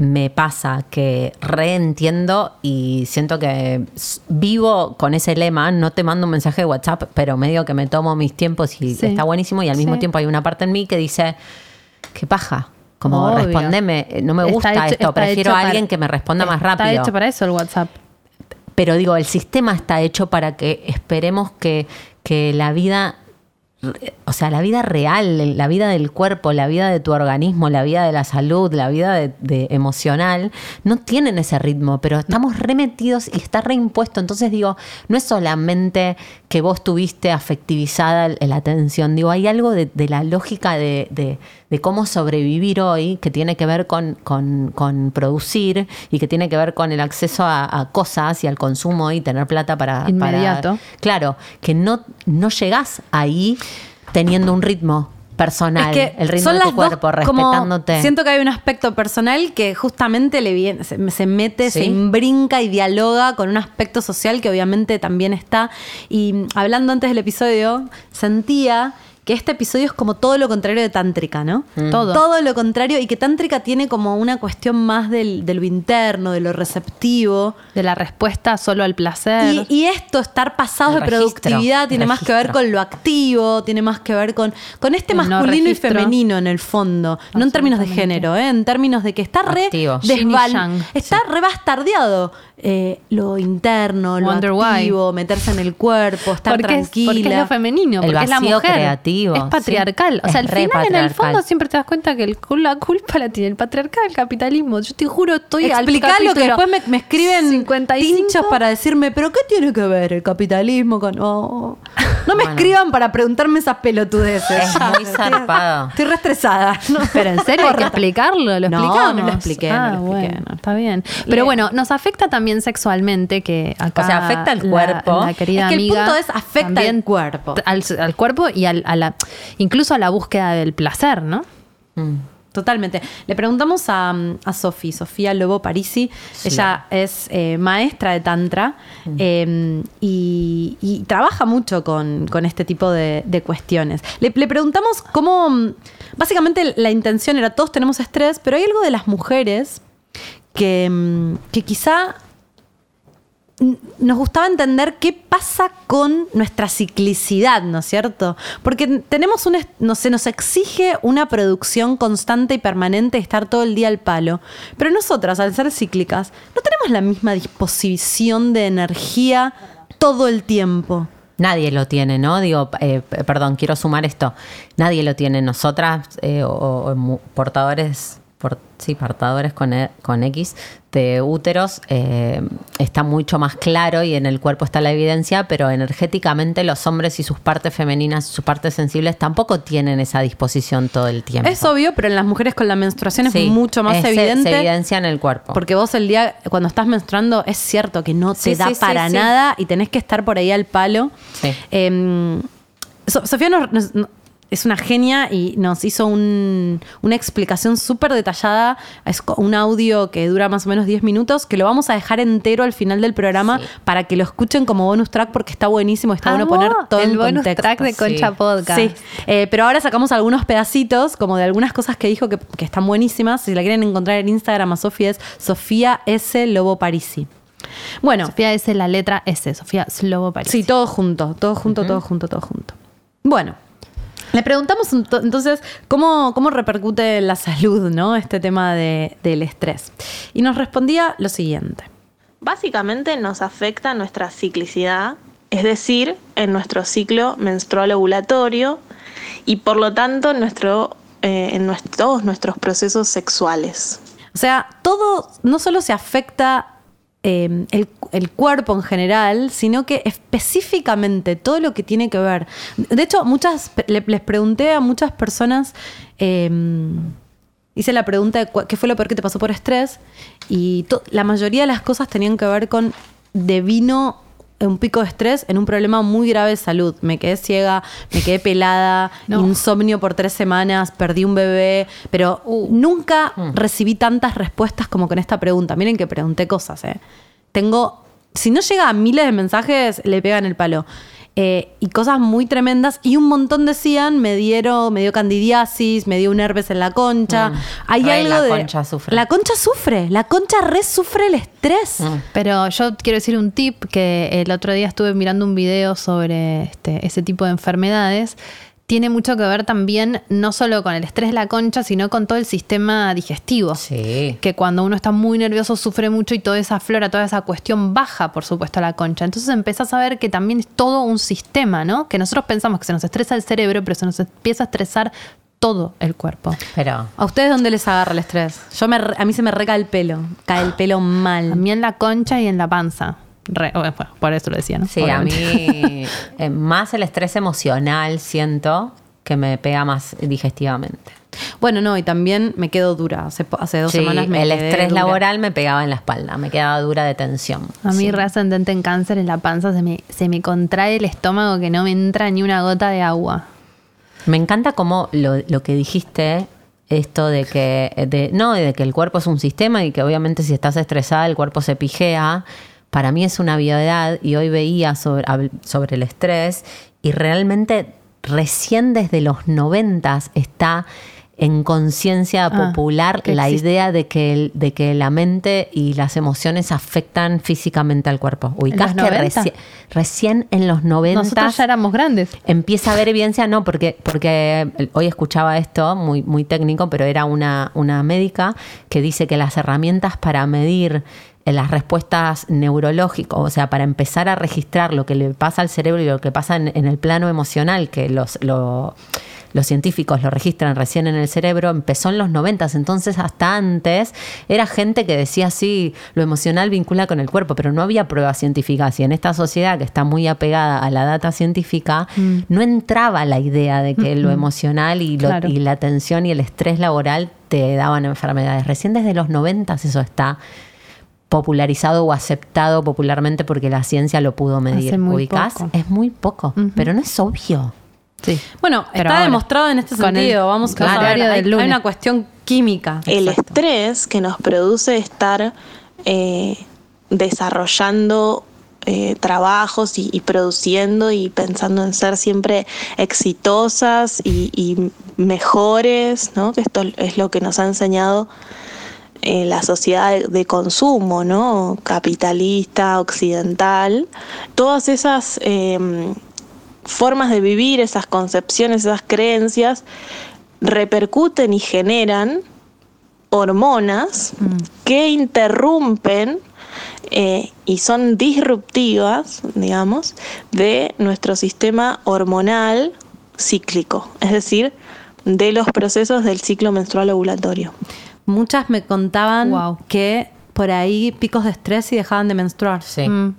me pasa que reentiendo y siento que vivo con ese lema, no te mando un mensaje de WhatsApp, pero medio que me tomo mis tiempos y Sí. está buenísimo y al mismo Sí. tiempo hay una parte en mí que dice, qué paja, como Obvio. respondeme, eh, no me gusta hecho- esto, prefiero a alguien para- que me responda más rápido. Está hecho para eso el WhatsApp. Pero digo, el sistema está hecho para que esperemos que, que la vida, o sea, la vida real, la vida del cuerpo, la vida de tu organismo, la vida de la salud, la vida de, de emocional, no tienen ese ritmo, pero estamos remetidos y está reimpuesto. Entonces digo, no es solamente que vos tuviste afectivizada la atención, digo, hay algo de, de la lógica de, de- de cómo sobrevivir hoy que tiene que ver con, con- con producir y que tiene que ver con el acceso a, a cosas y al consumo y tener plata para... para- Inmediato. claro, que no, no llegás ahí teniendo un ritmo personal, el ritmo de tu cuerpo, como- respetándote. siento que hay un aspecto personal que justamente le viene, se, se mete, se imbrinca y dialoga con un aspecto social que obviamente también está. Y hablando antes del episodio, sentía que este episodio es como todo lo contrario de Tántrica, ¿no? Mm. Todo. Todo lo contrario y que Tántrica tiene como una cuestión más del, de lo interno, de lo receptivo. De la respuesta solo al placer. Y, y esto, estar pasados El de registro, productividad, tiene más que ver con lo activo, tiene más que ver con, con este El no masculino y femenino en el fondo. No en términos de género, ¿eh? en términos de que está re desval- está re bastardeado. Eh, lo interno, lo Wonder why. activo, meterse en el cuerpo, estar porque es, tranquila. porque es lo femenino, El porque es la mujer. creativo, Es patriarcal. sí. O sea, Es al final, en el fondo, siempre te das cuenta que el, la culpa la tiene el patriarcal, el capitalismo. Yo te juro, estoy al Explicar lo que después me, me escriben 55. pinchos para decirme, pero ¿qué tiene que ver el capitalismo con.? oh? No me Bueno. escriban para preguntarme esas pelotudeces. Es Ya, muy estoy- zarpado. Estoy re estresada. No. Pero en serio hay que explicarlo, lo No, explicamos. no lo expliqué, no Ah, lo expliqué, bueno, no. está bien. Pero bueno, nos afecta también también sexualmente, que acá. O sea, afecta al cuerpo. La, querida Es que el amiga punto es afecta al cuerpo. Al, al cuerpo y al- a la, incluso a la búsqueda del placer, ¿no? Mm. Totalmente. Le preguntamos a, a Sofi, Sofía Lobo Parisi. Ella es eh, maestra de Tantra eh, y, y trabaja mucho con, con este tipo de, de cuestiones. Le, le preguntamos cómo. mm, Básicamente, la intención era: todos tenemos estrés, pero hay algo de las mujeres que, mm, que quizá nos gustaba entender qué pasa con nuestra ciclicidad, ¿no es cierto? Porque tenemos un, est- no se nos exige una producción constante y permanente, estar todo el día al palo. Pero nosotras, al ser cíclicas, no tenemos la misma disposición de energía todo el tiempo. Nadie lo tiene, ¿no? Digo, eh, perdón, quiero sumar esto. Nadie lo tiene. Nosotras, eh, o, portadores, por- sí, portadores con, E- con X de úteros, eh, está mucho más claro y en el cuerpo está la evidencia, pero energéticamente los hombres y sus partes femeninas, sus partes sensibles, tampoco tienen esa disposición todo el tiempo. Es obvio, pero en las mujeres con la menstruación es Sí, mucho más es- evidente. Se evidencia en el cuerpo. Porque vos el día, cuando estás menstruando, es cierto que no te Sí, da sí, para nada y tenés que estar por ahí al palo. Eh, So- Sofía nos- nos- no- es una genia y nos hizo un- una explicación súper detallada. Es un audio que dura más o menos 10 minutos, que lo vamos a dejar entero al final del programa Sí. para que lo escuchen como bonus track porque está buenísimo, está bueno poner todo el en bonus contexto. track de Concha Sí. Podcast. Sí, eh, pero ahora sacamos algunos pedacitos, como de algunas cosas que dijo que, que están buenísimas. Si la quieren encontrar en Instagram a Sofía es Sofía S. Lobo Parisi. Bueno, Sofía es la letra S, Sofía Slobo París. sí, todo junto, todo junto, todo junto, todo junto. Bueno, le preguntamos ento- entonces cómo, cómo repercute en la salud, ¿no? Este tema de- del estrés. Y nos respondía lo siguiente. Básicamente nos afecta nuestra ciclicidad, es decir, en nuestro ciclo menstrual ovulatorio y por lo tanto en, nuestro, eh, en todos nuestros procesos sexuales. O sea, todo no solo se afecta eh, el, el cuerpo en general, sino que específicamente todo lo que tiene que ver. De hecho, muchas le- les pregunté a muchas personas, eh, hice la pregunta de qué fue lo peor que te pasó por estrés, y la mayoría de las cosas tenían que ver con de vino un pico de estrés en un problema muy grave de salud. Me quedé ciega, me quedé pelada, No. insomnio por tres semanas, perdí un bebé, pero nunca recibí tantas respuestas como con esta pregunta. Miren que pregunté cosas, ¿eh? Tengo, si no llega a miles de mensajes, le pegan el palo. Eh, y cosas muy tremendas. Y un montón decían, me dieron, me dio candidiasis, me dio un herpes en la concha. Mm. Hay algo la de. concha sufre. La concha sufre. La concha re sufre el estrés. Mm. Pero yo quiero decir un tip que el otro día estuve mirando un video sobre este, ese tipo de enfermedades. Tiene mucho que ver también no solo con el estrés de la concha, sino con todo el sistema digestivo. Sí. Que cuando uno está muy nervioso sufre mucho y toda esa flora, toda esa cuestión baja, por supuesto, a la concha. Entonces empezás a ver que también es todo un sistema, ¿no? Que nosotros pensamos que se nos estresa el cerebro, pero se nos empieza a estresar todo el cuerpo. Pero ¿A ustedes dónde les agarra el estrés? Yo me, re- a mí se me reca el pelo. Cae el pelo mal. A mí en la concha y en la panza. Re- bueno, por eso lo decía, ¿no? Sí, a mí eh, más el estrés emocional siento que me pega más digestivamente. Bueno, no, y también me quedo dura. Hace, dos Sí, semanas me el quedé estrés dura. laboral me pegaba en la espalda, me quedaba dura de tensión. A mí, Sí. ascendente en cáncer, en la panza se me, se me contrae el estómago que no me entra ni una gota de agua. Me encanta como lo, lo que dijiste, esto de que, de, no, de que el cuerpo es un sistema y que obviamente si estás estresada el cuerpo se pijea. Para mí es una obviedad y hoy veía sobre, sobre el estrés y realmente recién desde los noventas está en conciencia Ah, popular la idea de que, el- de que la mente y las emociones afectan físicamente al cuerpo. Ubicás que 90? reci- recién en los noventas Nosotros ya éramos grandes. empieza a haber evidencia, no, porque, porque hoy escuchaba esto, muy, muy técnico, pero era una, una médica que dice que las herramientas para medir eh, las respuestas neurológicas, o sea, para empezar a registrar lo que le pasa al cerebro y lo que pasa en, en el plano emocional, que los, lo- los científicos lo registran recién en el cerebro, empezó en los noventas, entonces hasta antes era gente que decía sí, lo emocional vincula con el cuerpo, pero no había pruebas científicas y en esta sociedad que está muy apegada a la data científica, no entraba la idea de que lo emocional y, lo- Claro. y la tensión y el estrés laboral te daban enfermedades. Recién desde los noventas eso está popularizado o aceptado popularmente porque la ciencia lo pudo medir. Hace muy ¿Ubicás? poco. Es muy poco, pero no es obvio. Sí. Bueno, Pero está ahora, demostrado en este el sentido. Vamos a ver, hay, del hay una cuestión química. El estrés que nos produce estar eh, desarrollando eh, trabajos y, y produciendo y pensando en ser siempre exitosas y, y mejores, ¿no? que esto es lo que nos ha enseñado eh, la sociedad de, consumo, ¿no? capitalista, occidental, todas esas em, formas de vivir, esas concepciones, esas creencias, repercuten y generan hormonas que interrumpen eh, y son disruptivas, digamos, de nuestro sistema hormonal cíclico, es decir, de los procesos del ciclo menstrual ovulatorio. Muchas me contaban Wow. que por ahí picos de estrés y dejaban de menstruar. Sí. Mm.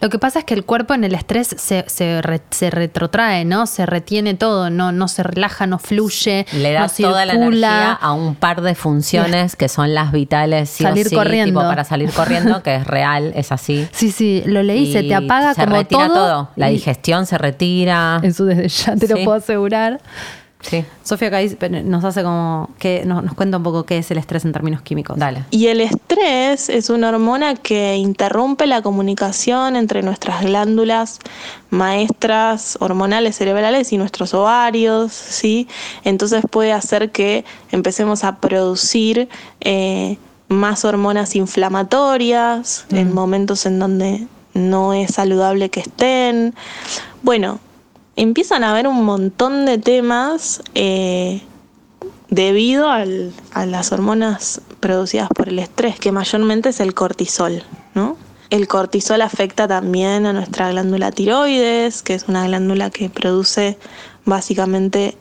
Lo que pasa es que el cuerpo en el estrés se, se, re- se retrotrae, ¿no? Se retiene todo, no, no se relaja, no fluye, Le no das toda la energía a un par de funciones que son las vitales, sí o Salir sí, corriendo. tipo para salir corriendo, que es real, es así. Sí, sí, lo leí, se te apaga se como retira todo. La digestión se retira. Eso desde ya te Sí. lo puedo asegurar. Sí, Sofía Caiz nos hace como que nos, nos cuenta un poco qué es el estrés en términos químicos. dale. Y el estrés es una hormona que interrumpe la comunicación entre nuestras glándulas maestras hormonales cerebrales y nuestros ovarios, ¿sí? Entonces puede hacer que empecemos a producir eh, más hormonas inflamatorias en momentos en donde no es saludable que estén. Bueno, empiezan a haber un montón de temas eh, debido al- a las hormonas producidas por el estrés, que mayormente es el cortisol, ¿no? El cortisol afecta también a nuestra glándula tiroides, que es una glándula que produce básicamente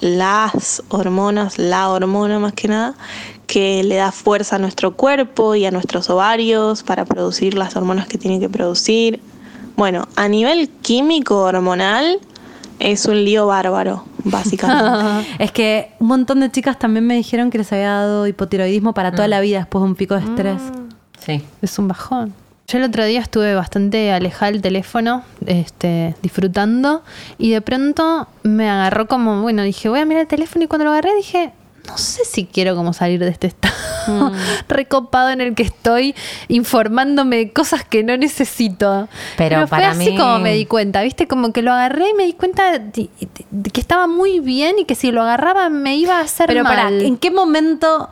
las hormonas, la hormona más que nada, que le da fuerza a nuestro cuerpo y a nuestros ovarios para producir las hormonas que tiene que producir. Bueno, a nivel químico hormonal es un lío bárbaro, básicamente. Es que un montón de chicas también me dijeron que les había dado hipotiroidismo para toda la vida después de un pico de estrés. Sí. Es un bajón. Yo el otro día estuve bastante alejada del teléfono, este, disfrutando, y de pronto me agarró como, bueno, dije, voy a mirar el teléfono, y cuando lo agarré dije, no sé si quiero como salir de este estado recopado en el que estoy, informándome de cosas que no necesito. Pero fue para así mí- como me di cuenta, ¿viste? Como que lo agarré y me di cuenta de, de que estaba muy bien y que si lo agarraba me iba a hacer Pero mal. para, ¿en qué momento?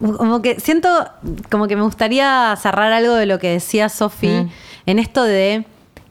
Como que siento, como que me gustaría cerrar algo de lo que decía Sofi Mm. en esto de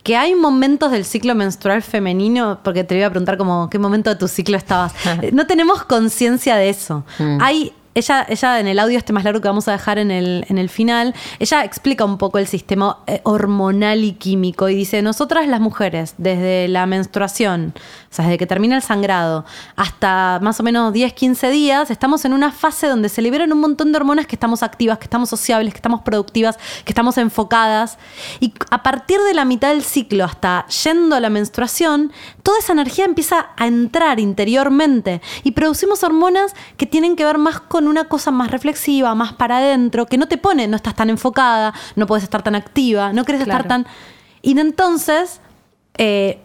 que hay momentos del ciclo menstrual femenino, porque te iba a preguntar como qué momento de tu ciclo estabas. No tenemos conciencia de eso. Mm. Hay ella, ella en el audio este más largo que vamos a dejar en el, en el final, ella explica un poco el sistema eh, hormonal y químico y dice, nosotras las mujeres, desde la menstruación, o sea, desde que termina el sangrado, hasta más o menos 10, 15 días, estamos en una fase donde se liberan un montón de hormonas que estamos activas, que estamos sociables, que estamos productivas, que estamos enfocadas. Y a partir de la mitad del ciclo hasta yendo a la menstruación, toda esa energía empieza a entrar interiormente y producimos hormonas que tienen que ver más con una cosa más reflexiva, más para adentro, que no te pone, no estás tan enfocada, no puedes estar tan activa, no querés estar Claro. tan... Y entonces... eh,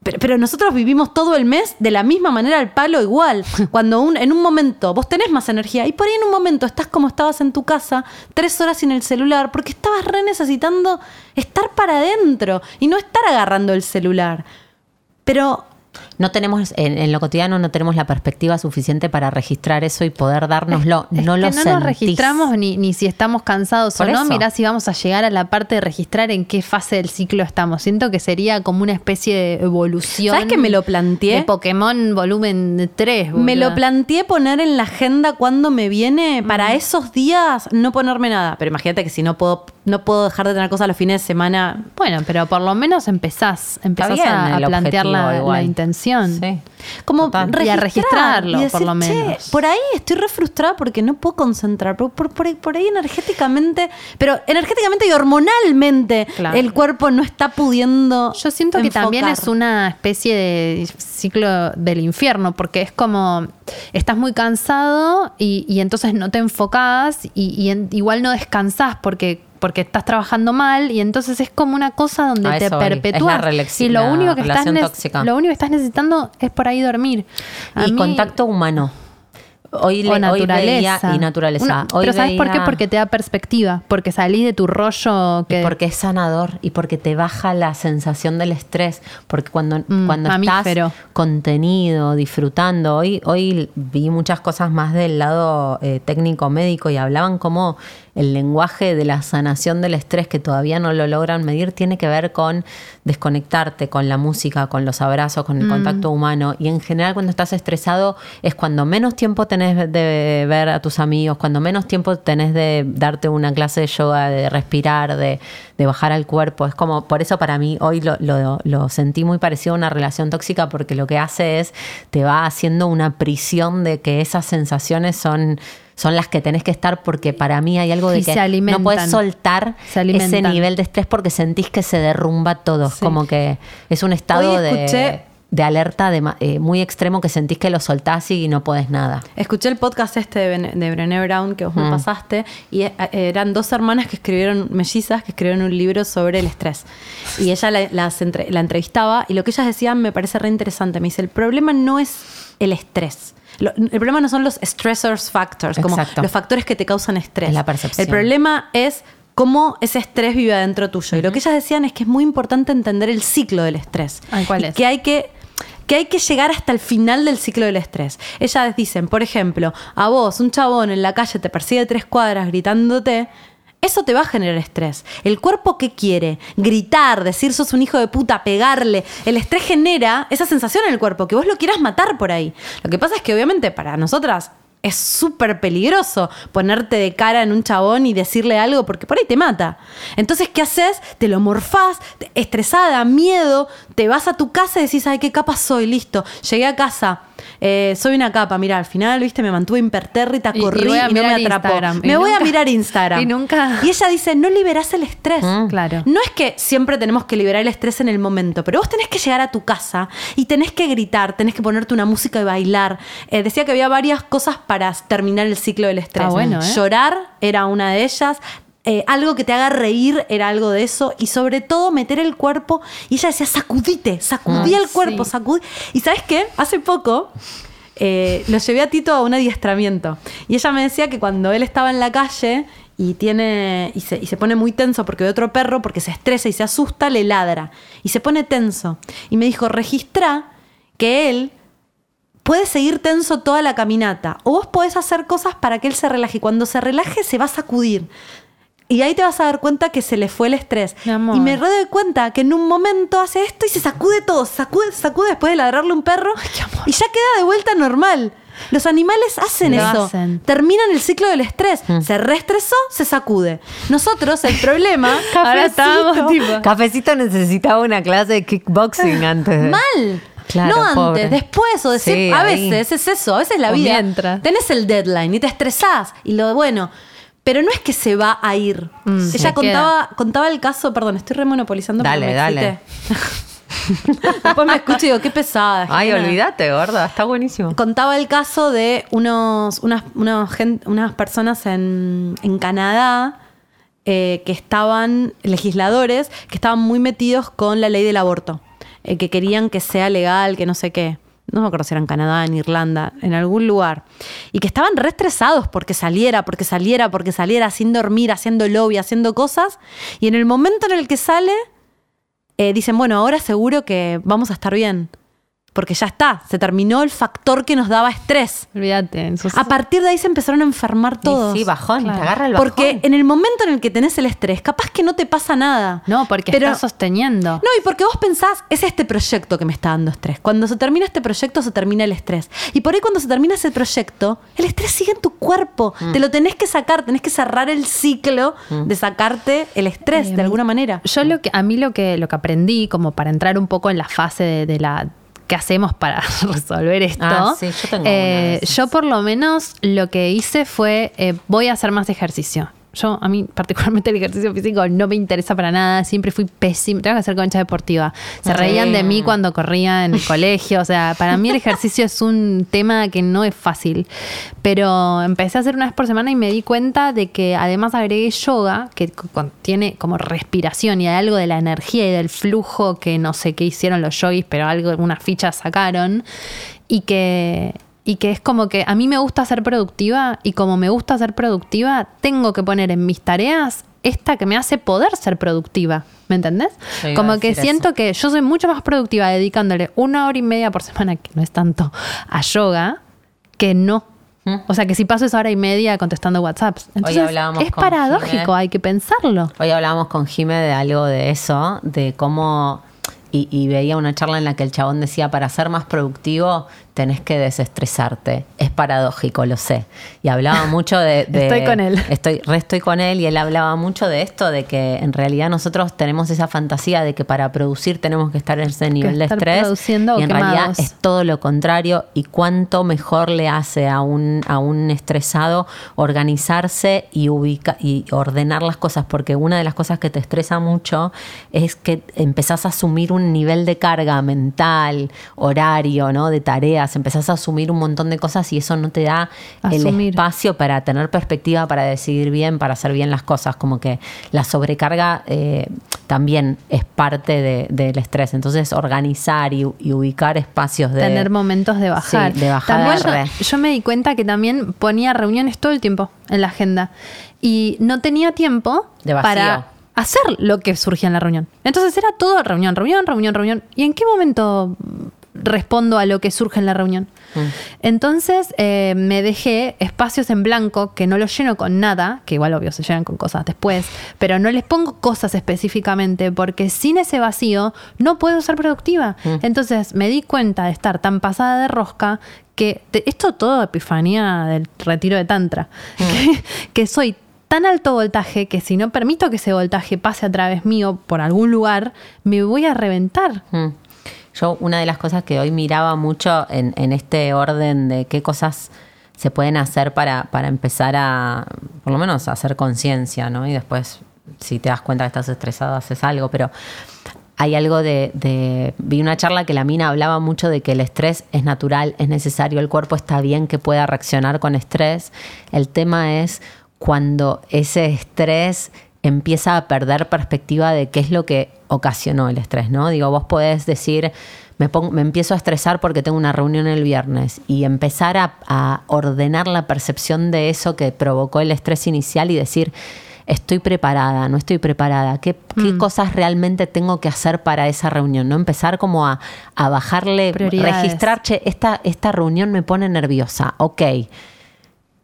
pero, pero nosotros vivimos todo el mes de la misma manera al palo igual. Cuando un- en un momento vos tenés más energía y por ahí en un momento estás como estabas en tu casa, tres horas sin el celular, porque estabas re necesitando estar para adentro y no estar agarrando el celular. Pero No tenemos, en, en lo cotidiano no tenemos la perspectiva suficiente para registrar eso y poder dárnoslo. Es no que lo no sentís. nos registramos ni, ni si estamos cansados Por o no. eso. Mirá si vamos a llegar a la parte de registrar en qué fase del ciclo estamos. Siento que sería como una especie de evolución. ¿Sabes que me lo planteé? De Pokémon volumen 3. me lo planteé poner en la agenda cuando me viene para esos días no ponerme nada. Pero imagínate que si no puedo, no puedo dejar de tener cosas los fines de semana, Bueno, pero por lo menos empezás, empezás bien a, a plantear la intención. Sí. como Total. registrar, Y a registrarlo, y decir, por lo "Che, menos". por ahí estoy re frustrada porque no puedo concentrar. Por, por- por ahí, por ahí energéticamente, pero energéticamente y hormonalmente Claro. el cuerpo no está pudiendo. Yo siento que también es una especie de ciclo del infierno, porque es como estás muy cansado y, y entonces no te enfocás y, y en- igual no descansás porque porque estás trabajando mal y entonces es como una cosa donde te perpetúas y lo único que estás tóxica. lo único que estás necesitando es por ahí dormir. A y mí- contacto humano. Hoy, le, o hoy naturaleza. veía- y naturaleza. Una- Hoy pero ¿sabes por qué? veía- Porque te da perspectiva, porque salís de tu rollo que Porque es sanador y porque te baja la sensación del estrés. Porque cuando, Mm, cuando mamífero. estás contenido, disfrutando, hoy, hoy vi muchas cosas más del lado eh, técnico médico y hablaban como el lenguaje de la sanación del estrés que todavía no lo logran medir tiene que ver con desconectarte con la música, con los abrazos, con el Mm. contacto humano. Y en general cuando estás estresado es cuando menos tiempo tenés de ver a tus amigos, cuando menos tiempo tenés de darte una clase de yoga, de respirar, de, de bajar al cuerpo. Es como, por eso para mí hoy lo, lo- lo sentí muy parecido a una relación tóxica porque lo que hace es, te va haciendo una prisión de que esas sensaciones son... Son las que tenés que estar porque para mí hay algo de Y que no puedes soltar Se ese nivel de estrés porque sentís que se derrumba todo. Sí. Como que es un estado Hoy de, escuché- de alerta de eh, muy extremo que sentís que lo soltás y no podés nada. Escuché el podcast este de, Ben- de Brené Brown que vos me Mm. pasaste y eh, eran dos hermanas que escribieron, mellizas, que escribieron un libro sobre el estrés. Y ella la, las entre- la entrevistaba y lo que ellas decían me parece re interesante. Me dice, el problema no es el estrés. Lo- el problema no son los stressors factors, como Exacto. los factores que te causan estrés. Es la percepción. El problema es cómo ese estrés vive adentro tuyo. Y lo que ellas decían es que es muy importante entender el ciclo del estrés. Ay, ¿cuál Y es? Que hay que que hay que llegar hasta el final del ciclo del estrés. Ellas dicen, por ejemplo, a vos, un chabón en la calle te persigue tres cuadras gritándote, eso te va a generar estrés. El cuerpo qué quiere? Gritar, decir sos un hijo de puta, pegarle. El estrés genera esa sensación en el cuerpo, que vos lo quieras matar por ahí. Lo que pasa es que obviamente para nosotras es súper peligroso ponerte de cara en un chabón y decirle algo porque por ahí te mata. Entonces, ¿qué haces? Te lo morfás, estresada, miedo, te vas a tu casa y decís, ay, qué capa soy, listo. Llegué a casa, eh, soy una capa, mira, al final, viste, me mantuve impertérrita, Y- corrí y, no me atrapó. Instagram. Me Y voy a mirar Instagram. y nunca- Y ella dice, no liberás el estrés. Claro. No es que siempre tenemos que liberar el estrés en el momento, pero vos tenés que llegar a tu casa y tenés que gritar, tenés que ponerte una música y bailar. Eh, decía que había varias cosas para terminar el ciclo del estrés. Ah, bueno, ¿eh? Llorar era una de ellas. eh, algo que te haga reír era algo de eso. Y sobre todo meter el cuerpo. Y ella decía, sacudite, sacudí Ah, el cuerpo, sí. sacudí. Y sabes qué? Hace poco eh, lo llevé a Tito a un adiestramiento. Y ella me decía que cuando él estaba en la calle y tiene y se, y se pone muy tenso porque ve otro perro, porque se estresa y se asusta, le ladra. Y se pone tenso. Y me dijo, registra que él puede seguir tenso toda la caminata. O vos podés hacer cosas para que él se relaje. Y cuando se relaje, se va a sacudir. Y ahí te vas a dar cuenta que se le fue el estrés. Mi amor. Y me doy cuenta que en un momento hace esto y se sacude todo. Se sacude, sacude después de ladrarle a un perro. Y ya queda de vuelta normal. Los animales hacen Lo eso. hacen. Terminan el ciclo del estrés. Se reestresó, se sacude. Nosotros, el problema. Ahora estábamos tipo. Cafecito necesitaba una clase de kickboxing antes. de- Mal. Claro, no antes, pobre. después o decir, Sí, a ahí. veces es eso, a veces la O vida. mientras. Tenés el deadline y te estresás y lo bueno. Pero no es que se va a ir. Mm, Ella contaba, contaba el caso, perdón, estoy remonopolizando. Dale, me dale. Después me escucho y digo, qué pesada. Ay, olvídate, gorda, está buenísimo. Contaba el caso de unos, unas, unos unas personas en, en Canadá eh, que estaban, legisladores, que estaban muy metidos con la ley del aborto, eh, que querían que sea legal, que no sé qué. No me acuerdo si era en Canadá, en Irlanda, en algún lugar. Y que estaban re estresados porque saliera, porque saliera, porque saliera, sin dormir, haciendo lobby, haciendo cosas. Y en el momento en el que sale, eh, dicen, bueno, ahora seguro que vamos a estar bien. Porque ya está, se terminó el factor que nos daba estrés. Olvídate. A partir de ahí se empezaron a enfermar todos. Y sí, bajón, Claro. te agarra el bajón. Porque en el momento en el que tenés el estrés, capaz que no te pasa nada. No, porque Pero- estás sosteniendo. No, y porque vos pensás, es este proyecto que me está dando estrés. Cuando se termina este proyecto, se termina el estrés. Y por ahí cuando se termina ese proyecto, el estrés sigue en tu cuerpo. Mm. Te lo tenés que sacar, tenés que cerrar el ciclo de sacarte el estrés Eh, de alguna manera. Yo lo que a mí lo que lo que aprendí como para entrar un poco en la fase de, de la qué hacemos para resolver esto. Ah, sí, yo tengo eh, yo por lo menos lo que hice fue eh, voy a hacer más ejercicio. Yo a mí particularmente el ejercicio físico no me interesa para nada, siempre fui pésimo, tengo que hacer concha deportiva. Se reían de mí cuando corría en el colegio, o sea, para mí el ejercicio es un tema que no es fácil. Pero empecé a hacer una vez por semana y me di cuenta de que además agregué yoga, que co- contiene como respiración y hay algo de la energía y del flujo que no sé qué hicieron los yogis, pero algo, unas fichas sacaron y que y que es como que a mí me gusta ser productiva y como me gusta ser productiva, tengo que poner en mis tareas esta que me hace poder ser productiva. ¿Me entendés? Yo Como que siento eso. que yo soy mucho más productiva dedicándole una hora y media por semana, que no es tanto, a yoga, que no. ¿Mm? O sea, que si paso esa hora y media contestando WhatsApps. Entonces, hablábamos es paradójico, Jimé. hay que pensarlo. Hoy hablábamos con Jime de algo de eso, de cómo. Y, y veía una charla en la que el chabón decía: para ser más productivo tenés que desestresarte. Es paradójico, lo sé. Y hablaba mucho de. de- Estoy con él. Estoy, re estoy con él y él hablaba mucho de esto, de que en realidad nosotros tenemos esa fantasía de que para producir tenemos que estar en ese nivel de estrés. y en quemados. realidad es todo lo contrario y cuánto mejor le hace a un, a un estresado organizarse y, ubica, y ordenar las cosas, porque una de las cosas que te estresa mucho es que empezás a asumir un nivel de carga mental, horario, ¿no? de tareas, empezás a asumir un montón de cosas y eso no te da el espacio para tener perspectiva, para decidir bien, para hacer bien las cosas, como que la sobrecarga eh, también es parte de- del estrés, entonces organizar y, y ubicar espacios de... tener momentos de bajar. Sí, de También re. yo, yo me di cuenta que también ponía reuniones todo el tiempo en la agenda y no tenía tiempo De vacío. para hacer lo que surgía en la reunión. Entonces era todo reunión, reunión, reunión, reunión. ¿Y en qué momento respondo a lo que surge en la reunión? Mm. Entonces eh, me dejé espacios en blanco que no los lleno con nada, que igual obvio se llenan con cosas después, pero no les pongo cosas específicamente porque sin ese vacío no puedo ser productiva. Entonces me di cuenta de estar tan pasada de rosca que de- esto todo epifanía del retiro de Tantra, que, que soy tan alto voltaje que si no permito que ese voltaje pase a través mío por algún lugar, me voy a reventar. Yo una de las cosas que hoy miraba mucho en, este orden de qué cosas se pueden hacer para, para empezar a, por lo menos, a hacer conciencia, ¿no? Y después, si te das cuenta que estás estresado, haces algo, pero hay algo de- Vi una charla que la mina hablaba mucho de que el estrés es natural, es necesario, el cuerpo está bien que pueda reaccionar con estrés. El tema es cuando ese estrés empieza a perder perspectiva de qué es lo que ocasionó el estrés, ¿no? Digo, vos podés decir, me, pongo- me empiezo a estresar porque tengo una reunión el viernes y empezar a, a ordenar la percepción de eso que provocó el estrés inicial y decir, estoy preparada, no estoy preparada, qué, qué cosas realmente tengo que hacer para esa reunión, ¿no? Empezar como a, a bajarle, registrar, che, esta, esta reunión me pone nerviosa, ok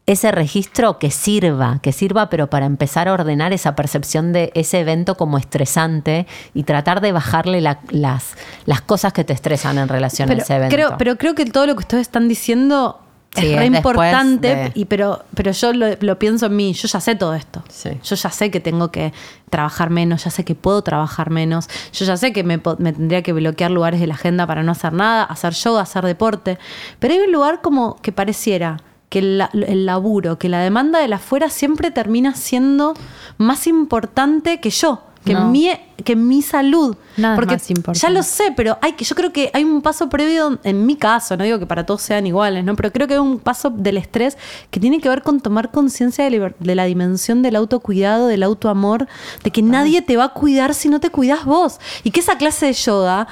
ese registro que sirva, que sirva, pero para empezar a ordenar esa percepción de ese evento como estresante y tratar de bajarle la- las, las cosas que te estresan en relación a ese evento. creo, pero creo que todo lo que ustedes están diciendo Sí, es re importante, de- y pero, pero yo lo, lo pienso en mí, yo ya sé todo esto. Sí. Yo ya sé que tengo que trabajar menos, ya sé que puedo trabajar menos, yo ya sé que me, me tendría que bloquear lugares de la agenda para no hacer nada, hacer yoga, hacer deporte. Pero hay un lugar como que pareciera que el, la- el laburo, que la demanda de la afuera siempre termina siendo más importante que yo. Que, No. mi, que mi salud. Nada Porque más importante. ya lo sé, pero hay que, yo creo que hay un paso previo, en mi caso, no digo que para todos sean iguales, ¿no? Pero creo que hay un paso del estrés que tiene que ver con tomar conciencia de la dimensión del autocuidado, del autoamor, de que nadie te va a cuidar si no te cuidas vos. Y que esa clase de yoga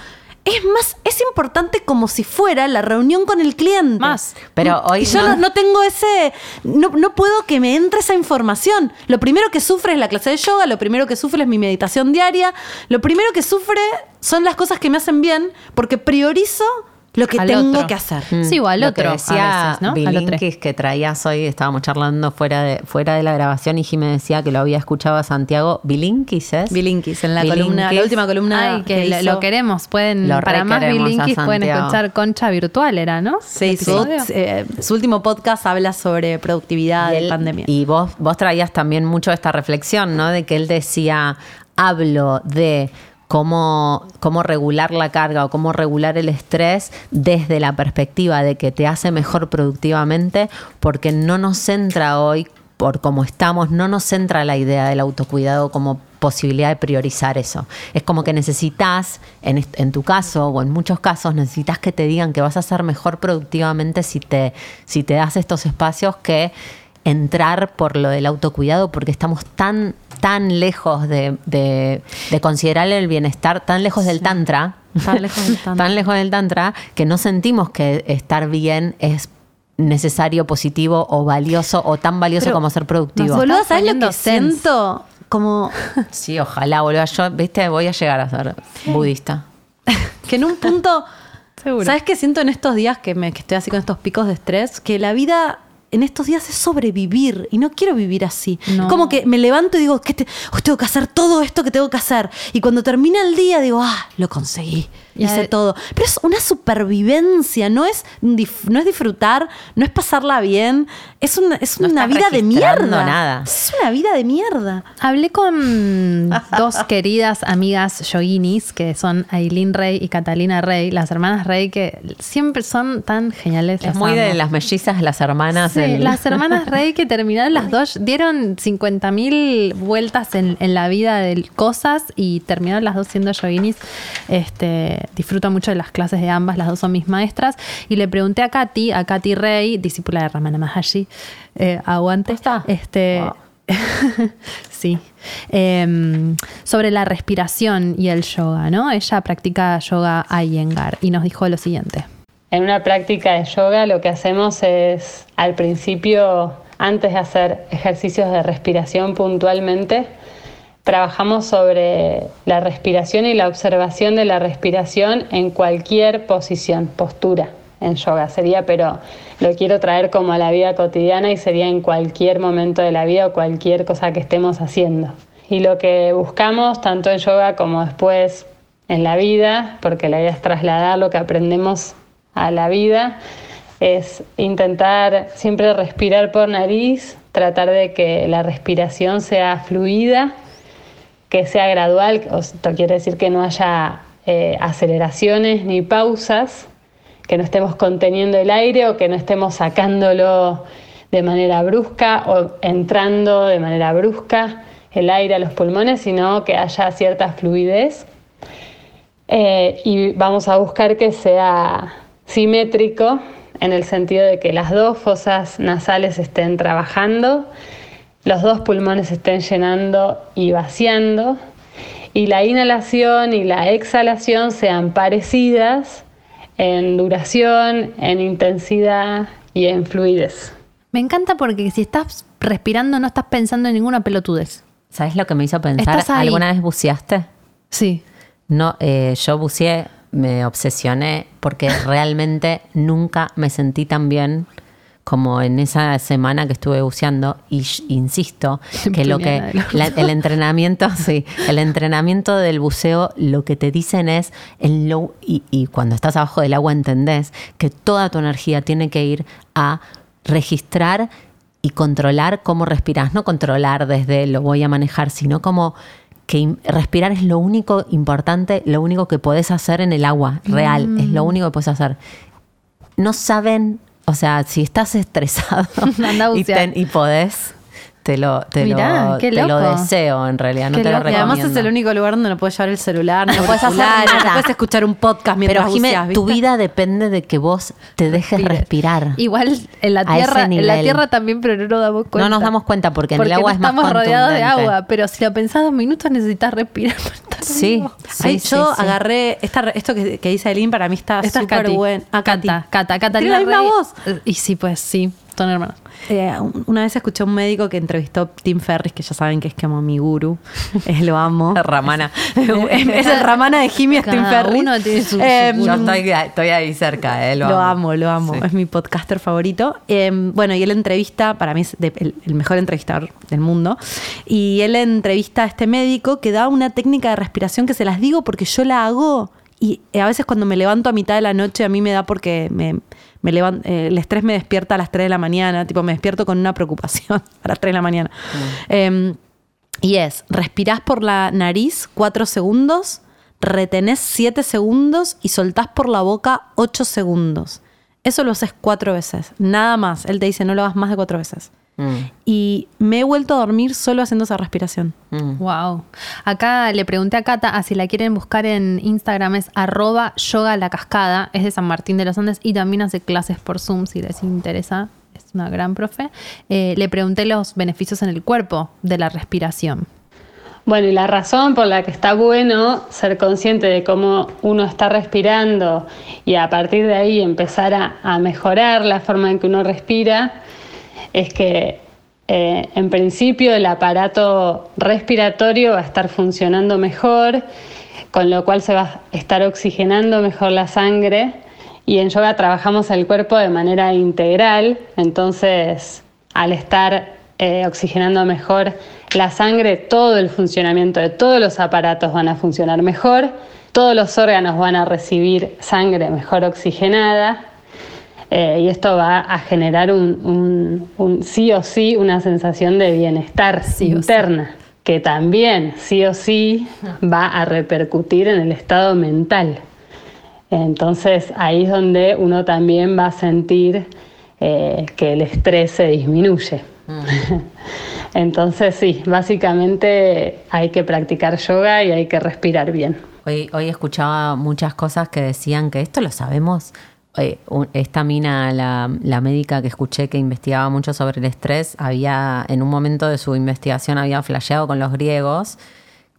es más, es importante como si fuera la reunión con el cliente. Más. Pero hoy Y yo no- no, no tengo ese. No, no puedo que me entre esa información. Lo primero que sufre es la clase de yoga, lo primero que sufre es mi meditación diaria, lo primero que sufre son las cosas que me hacen bien, porque priorizo lo que Al tengo otro. que hacer. Sí, o al Lo otro. que a decía veces, ¿no? Al otro. Bilinkis que traías hoy, estábamos charlando fuera de, fuera de la grabación y Jimé decía que lo había escuchado a Santiago. Bilinkis es. Bilinkis, en la Bilinkis. columna, la última columna Ay, que lo, hizo- lo queremos. Pueden, Lo para más bilinkis pueden escuchar Concha Virtual, era, ¿no? Sí, ¿El su, eh, su último podcast habla sobre productividad Y pandemia. Y vos, vos traías también mucho esta reflexión, ¿no? De que él decía, hablo de cómo, cómo regular la carga o cómo regular el estrés desde la perspectiva de que te hace mejor productivamente, porque no nos entra hoy por cómo estamos, no nos centra la idea del autocuidado como posibilidad de priorizar eso. Es como que necesitas, en, en tu caso o en muchos casos, necesitas que te digan que vas a ser mejor productivamente si te, si te das estos espacios que entrar por lo del autocuidado porque estamos tan tan lejos de, de- de considerar el bienestar, tan lejos del tantra, Tan lejos del tantra. tan lejos del tantra, que no sentimos que estar bien es necesario, positivo o valioso o tan valioso Pero como ser productivo. Boludo, ¿sabes lo que siento? Como Sí, ojalá, boludo. Yo, viste, voy a llegar a ser budista. que en un punto. Seguro. ¿Sabes qué siento en estos días que, me, que estoy así con estos picos de estrés? Que la vida en estos días es sobrevivir y no quiero vivir así. No. Como que me levanto y digo, ¿qué te- oh, tengo que hacer todo esto que tengo que hacer. Y cuando termina el día digo, ah, lo conseguí. Hice todo. Pero es una supervivencia, no es, no es disfrutar, no es pasarla bien. Es una, es No una vida de mierda. nada. Es una vida de mierda. Hablé con dos queridas amigas yoginis, que son Aileen Rey y Catalina Rey, las hermanas Rey, que siempre son tan geniales. Es muy de amo. las mellizas, las hermanas. Sí, las hermanas Rey que terminaron las dos, dieron 50.000 vueltas en, en la vida de cosas y terminaron las dos siendo yoginis. Este, disfruto mucho de las clases de ambas, las dos son mis maestras. Y le pregunté a Katy, a Katy Rey, discípula de Ramana Maharshi, eh, aguante. ¿Posta? Este, Wow. sí. Em, sobre la respiración y el yoga, ¿no? Ella practica yoga Iyengar y nos dijo lo siguiente. En una práctica de yoga lo que hacemos es, al principio, antes de hacer ejercicios de respiración puntualmente, trabajamos sobre la respiración y la observación de la respiración en cualquier posición, postura en yoga sería, pero lo quiero traer como a la vida cotidiana y sería en cualquier momento de la vida o cualquier cosa que estemos haciendo. Y lo que buscamos, tanto en yoga como después en la vida, porque la idea es trasladar lo que aprendemos a la vida, es intentar siempre respirar por nariz, tratar de que la respiración sea fluida, que sea gradual, esto quiere decir que no haya eh, aceleraciones ni pausas, que no estemos conteniendo el aire o que no estemos sacándolo de manera brusca o entrando de manera brusca el aire a los pulmones, sino que haya cierta fluidez. Eh, y vamos a buscar que sea simétrico en el sentido de que las dos fosas nasales estén trabajando, los dos pulmones estén llenando y vaciando, y la inhalación y la exhalación sean parecidas en duración, en intensidad y en fluidez. Me encanta porque si estás respirando no estás pensando en ninguna pelotudez. ¿Sabes lo que me hizo pensar? Estás ahí. ¿Alguna vez buceaste? Sí. No, eh, yo buceé, me obsesioné porque realmente nunca me sentí tan bien como en esa semana que estuve buceando y insisto que lo que la- el entrenamiento sí el entrenamiento del buceo lo que te dicen es en lo, y, y cuando estás abajo del agua entendés que toda tu energía tiene que ir a registrar y controlar cómo respiras no controlar desde lo voy a manejar sino como que respirar es lo único importante, lo único que podés hacer en el agua, real, es lo único que podés hacer. No saben, o sea, si estás estresado y, ten- y podés, te lo, te, Mirá, lo, qué te lo deseo en realidad, no Qué te lo loco. Y recomiendo. además es el único lugar donde no puedes llevar el celular, no, puedes hacer auriculares, no nada. puedes escuchar un podcast mientras Pero Jimé, buceas, tu ¿viste? vida depende de que vos te dejes Respire. respirar. Igual en la tierra, en la tierra también, pero no nos damos cuenta. No nos damos cuenta porque en el agua no es más estamos rodeados de agua, pero si lo pensás dos minutos necesitas respirar. para Sí, sí, Ay, sí, yo sí. agarré esta, esto que, que dice Aileen para mí está es súper Katy. bueno. Ah. Cata, Cata, la misma Rey. voz. Eh, Y sí, pues sí, son hermanos. Eh, un- una vez escuché a un médico que entrevistó a Tim Ferris, que ya saben que es como mi guru. Eh, lo amo. Ramana. es, es el ramana de Jimmy, es Tim Ferris. uno tiene su- su Eh, Yo estoy, estoy ahí cerca, eh, lo, Lo, amo, lo amo. Sí. Es mi podcaster favorito. Eh, bueno, y él entrevista, para mí es de- el, el mejor entrevistador del mundo. Y él entrevista a este médico que da una técnica de respiración que se las digo porque yo la hago. Y a veces cuando me levanto a mitad de la noche a mí me da porque me, me levan- eh, el estrés me despierta a las 3 de la mañana. Tipo, me despierto con una preocupación a las 3 de la mañana. Eh, y es, respirás por la nariz 4 segundos, retenés 7 segundos y soltás por la boca 8 segundos. Eso lo haces cuatro veces, nada más. Él te dice no lo hagas más de cuatro veces. Mm, y me he vuelto a dormir solo haciendo esa respiración. mm. Wow. Acá le pregunté a Cata, a si la quieren buscar en Instagram es arroba yoga la cascada, es de San Martín de los Andes y también hace clases por Zoom si les interesa. Es una gran profe. Eh, le pregunté los beneficios en el cuerpo de la respiración. Bueno, y la razón por la que está bueno ser consciente de cómo uno está respirando y a partir de ahí empezar a, a mejorar la forma en que uno respira es que eh, en principio el aparato respiratorio va a estar funcionando mejor, con lo cual se va a estar oxigenando mejor la sangre y en yoga trabajamos el cuerpo de manera integral, entonces al estar eh, oxigenando mejor la sangre, todo el funcionamiento de todos los aparatos van a funcionar mejor, todos los órganos van a recibir sangre mejor oxigenada eh, y esto va a generar un, un- un sí o sí una sensación de bienestar Sí o sí. interna, que también sí o sí va a repercutir en el estado mental. Entonces ahí es donde uno también va a sentir eh, que el estrés se disminuye. Entonces sí, básicamente hay que practicar yoga y hay que respirar bien. Hoy, hoy escuchaba muchas cosas que decían que esto lo sabemos. Eh, esta mina, la, la médica que escuché que investigaba mucho sobre el estrés, había en un momento de su investigación había flasheado con los griegos,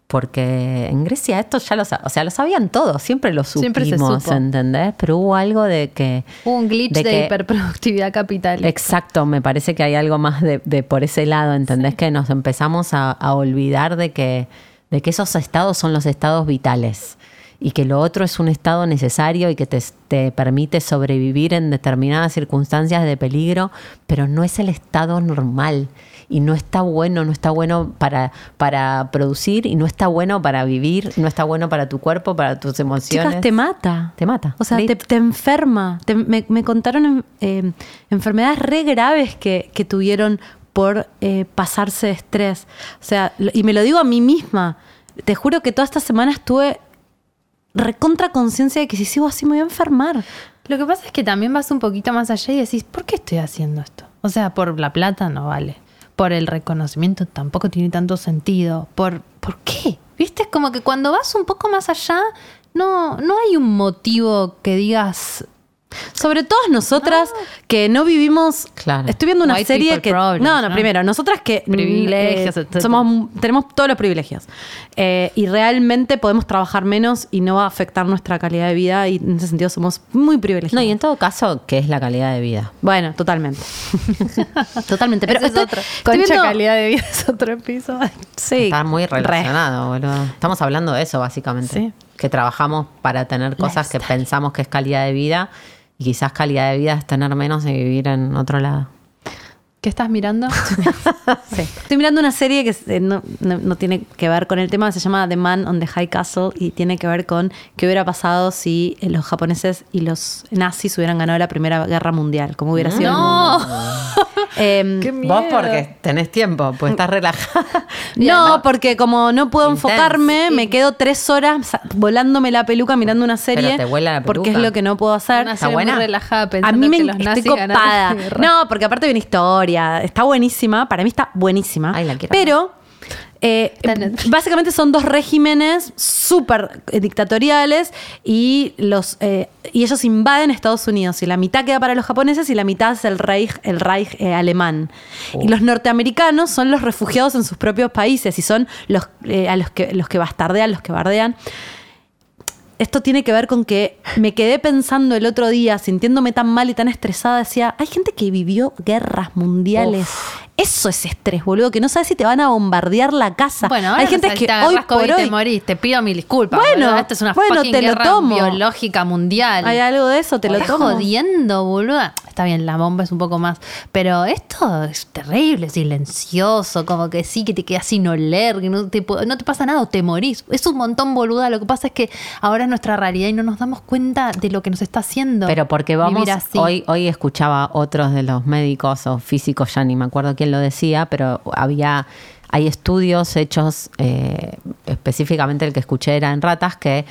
porque en Grecia esto ya lo, o sea, lo sabían todos, siempre lo supimos, Siempre se supo. ¿entendés? Pero hubo algo de que... Hubo un glitch de, que- hiperproductividad capital. Exacto, me parece que hay algo más de, de por ese lado, ¿entendés? Que nos empezamos a, a olvidar de que, de que esos estados son los estados vitales y que lo otro es un estado necesario y que te, te permite sobrevivir en determinadas circunstancias de peligro, pero no es el estado normal y no está bueno, no está bueno para, para producir y no está bueno para vivir, no está bueno para tu cuerpo, para tus emociones. Chicas, te mata. Te mata. O sea, te, te enferma. Te- me, me contaron eh, enfermedades re graves que, que tuvieron por eh, pasarse de estrés. O sea, y me lo digo a mí misma. Te juro que toda esta semana estuve recontra conciencia de que si sigo así me voy a enfermar. Lo que pasa es que también vas un poquito más allá y decís, ¿por qué estoy haciendo esto? O sea, por la plata no vale. Por el reconocimiento tampoco tiene tanto sentido. ¿Por, ¿por qué? ¿Viste? Es como que cuando vas un poco más allá, no, no hay un motivo que digas. Sobre todo nosotras que no vivimos. Claro. Estoy viendo una White serie que. problems, no, no, ¿no? primero, nosotras que. Privilegios, eh, somos, tenemos todos los privilegios. Eh, y realmente podemos trabajar menos y no va a afectar nuestra calidad de vida. Y en ese sentido somos muy privilegiados. No, y en todo caso, ¿qué es la calidad de vida? Bueno, totalmente. totalmente. Pero Ese es estoy- otro. Concha viendo- calidad de vida es otro episodio. Sí. Está muy re. relacionado, boludo. Estamos hablando de eso, básicamente. Sí. Que trabajamos para tener cosas que pensamos que es calidad de vida y quizás calidad de vida es tener menos y vivir en otro lado. ¿Qué estás mirando? Sí. Estoy mirando una serie que no, no- no tiene que ver con el tema, se llama The Man on the High Castle y tiene que ver con qué hubiera pasado si eh, los japoneses y los nazis hubieran ganado la Primera Guerra Mundial, cómo hubiera sido. el mundo. Em, Qué miedo. Vos porque tenés tiempo, pues estás relajada. no, porque como no puedo Intense. enfocarme, me quedo tres horas volándome la peluca mirando una serie. Pero te vuela la Porque es lo que no puedo hacer. Una ¿Está muy buena? relajada A pensando mí me que los estoy nazis copada. No, porque aparte viene historia. Está buenísima. Para mí está buenísima. Ay, la quiero Pero eh, básicamente son dos regímenes súper eh, dictatoriales y los eh, y ellos invaden Estados Unidos y la mitad queda para los japoneses y la mitad es el Reich, el Reich eh, alemán. Y los norteamericanos son los refugiados en sus propios países y son los eh, a los que los que bastardean, los que bardean esto tiene que ver con que me quedé pensando el otro día, sintiéndome tan mal y tan estresada, decía, hay gente que vivió guerras mundiales. Eso es estrés, boludo, que no sabes si te van a bombardear la casa. Bueno, ahora hay no gente sabes que hoy por COVID, te hoy morís. Te pido mil disculpas. Bueno, boludo. Esto es una bueno, fucking te lo guerra tomo. biológica mundial. hay algo de eso, te lo Estás tomo. jodiendo, boluda. Está bien, la bomba es un poco más. Pero esto es terrible, silencioso, como que sí, que te quedas sin oler, que no te, no te pasa nada o te morís. Es un montón, boluda. Lo que pasa es que ahora es nuestra realidad y no nos damos cuenta de lo que nos está haciendo. Pero porque vamos, vivir así. hoy, hoy escuchaba otros de los médicos o físicos, ya ni me acuerdo quién lo decía, pero había, hay estudios hechos, eh, específicamente el que escuché era en ratas, que